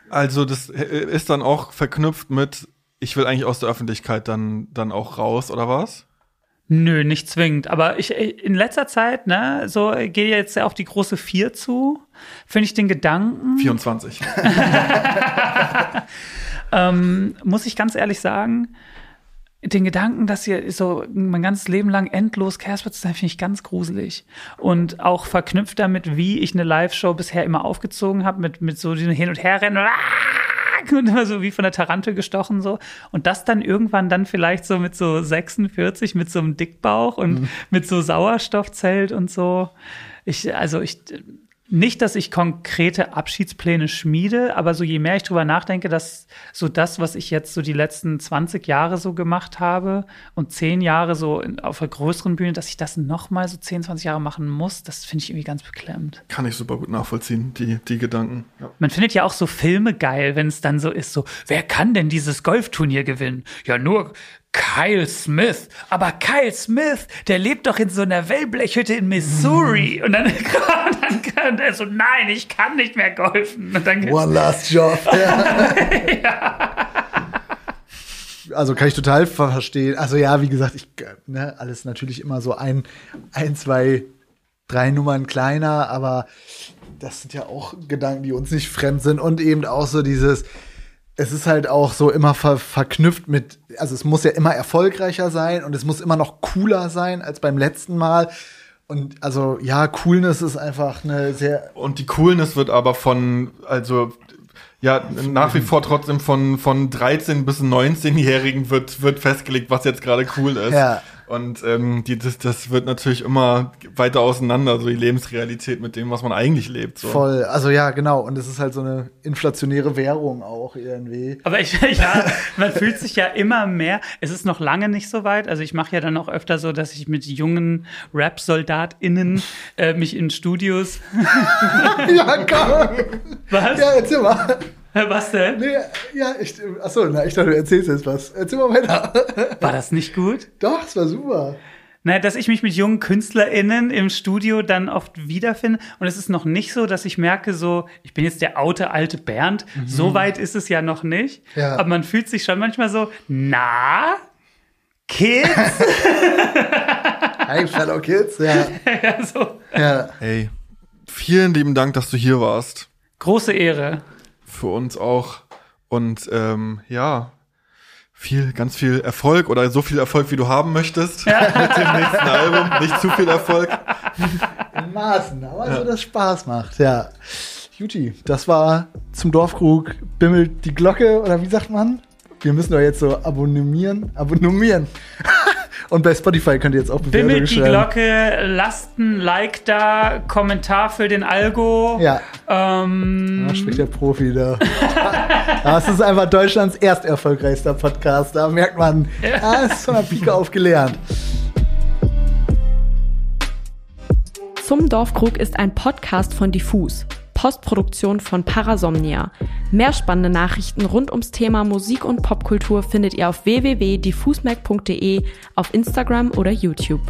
Also, das ist dann auch verknüpft mit, ich will eigentlich aus der Öffentlichkeit dann, dann auch raus, oder was?
Nö, nicht zwingend. Aber ich in letzter Zeit, ne, so gehe jetzt auf die große Vier zu, finde ich den Gedanken.
24.
ähm, muss ich ganz ehrlich sagen, den Gedanken, dass ihr so mein ganzes Leben lang endlos Casper zu sein, finde ich ganz gruselig. Und auch verknüpft damit, wie ich eine Live-Show bisher immer aufgezogen habe, mit, mit so diesem Hin- und Herrennen und immer so wie von der Tarantel gestochen so. Und das dann irgendwann dann vielleicht so mit so 46, mit so einem Dickbauch und mhm. mit so Sauerstoffzelt und so. Ich, also ich, nicht, dass ich konkrete Abschiedspläne schmiede, aber so je mehr ich drüber nachdenke, dass so das, was ich jetzt so die letzten 20 Jahre so gemacht habe und 10 Jahre so in, auf einer größeren Bühne, dass ich das noch mal so 10, 20 Jahre machen muss, das finde ich irgendwie ganz beklemmt.
Kann ich super gut nachvollziehen, die, die Gedanken.
Ja. Man findet ja auch so Filme geil, wenn es dann so ist, so, wer kann denn dieses Golfturnier gewinnen? Ja, nur Kyle Smith. Aber Kyle Smith, der lebt doch in so einer Wellblechhütte in Missouri. Mhm. Und dann, dann kann er so, nein, ich kann nicht mehr golfen.
One last job. Ja. ja. Also kann ich total verstehen. Also ja, wie gesagt, ich, ne, alles natürlich immer so ein, ein, zwei, drei Nummern kleiner, aber das sind ja auch Gedanken, die uns nicht fremd sind und eben auch so dieses, es ist halt auch so immer ver verknüpft mit, also es muss ja immer erfolgreicher sein und es muss immer noch cooler sein als beim letzten Mal. Und also ja, Coolness ist einfach eine sehr.
Und die Coolness wird aber von, also ja, nach wie vor trotzdem von, von 13 bis 19-Jährigen wird, wird festgelegt, was jetzt gerade cool ist. Ja. Und ähm, die, das, das wird natürlich immer weiter auseinander, so die Lebensrealität mit dem, was man eigentlich lebt. So.
Voll, also ja, genau. Und es ist halt so eine inflationäre Währung auch irgendwie.
Aber ich, ja, man fühlt sich ja immer mehr. Es ist noch lange nicht so weit. Also ich mache ja dann auch öfter so, dass ich mit jungen Rap-SoldatInnen äh, mich in Studios.
ja, komm. Was? Ja, erzähl mal.
Was denn?
Nee, ja, ich, achso, na, ich dachte, du erzählst jetzt was. Erzähl mal weiter.
War das nicht gut?
Doch, es war super.
Naja, dass ich mich mit jungen KünstlerInnen im Studio dann oft wiederfinde. Und es ist noch nicht so, dass ich merke, so, ich bin jetzt der oute alte Bernd. Mhm. So weit ist es ja noch nicht. Ja. Aber man fühlt sich schon manchmal so, na, Kids?
Hi, Fellow Kids, ja.
ja, so.
Ja. Hey, vielen lieben Dank, dass du hier warst.
Große Ehre
für uns auch. Und ähm, ja, viel, ganz viel Erfolg oder so viel Erfolg, wie du haben möchtest mit dem nächsten Album. Nicht zu viel Erfolg.
In Maßen, aber ja. so, dass Spaß macht, ja. Juti, das war zum Dorfkrug bimmelt die Glocke oder wie sagt man? Wir müssen doch jetzt so abonnieren, abonnieren. Und bei Spotify könnt ihr jetzt auch Bewertungen
Bimmelt die
schreiben.
Glocke, lasst ein Like da, Kommentar für den Algo.
Ja,
Ähm,
da spricht der Profi da. Das ist einfach Deutschlands erst erfolgreichster Podcast. Da merkt man, ah, ist von der Pike auf gelernt.
Zum Dorfkrug ist ein Podcast von Diffus, Postproduktion von Parasomnia. Mehr spannende Nachrichten rund ums Thema Musik und Popkultur findet ihr auf www.diffusmac.de, auf Instagram oder YouTube.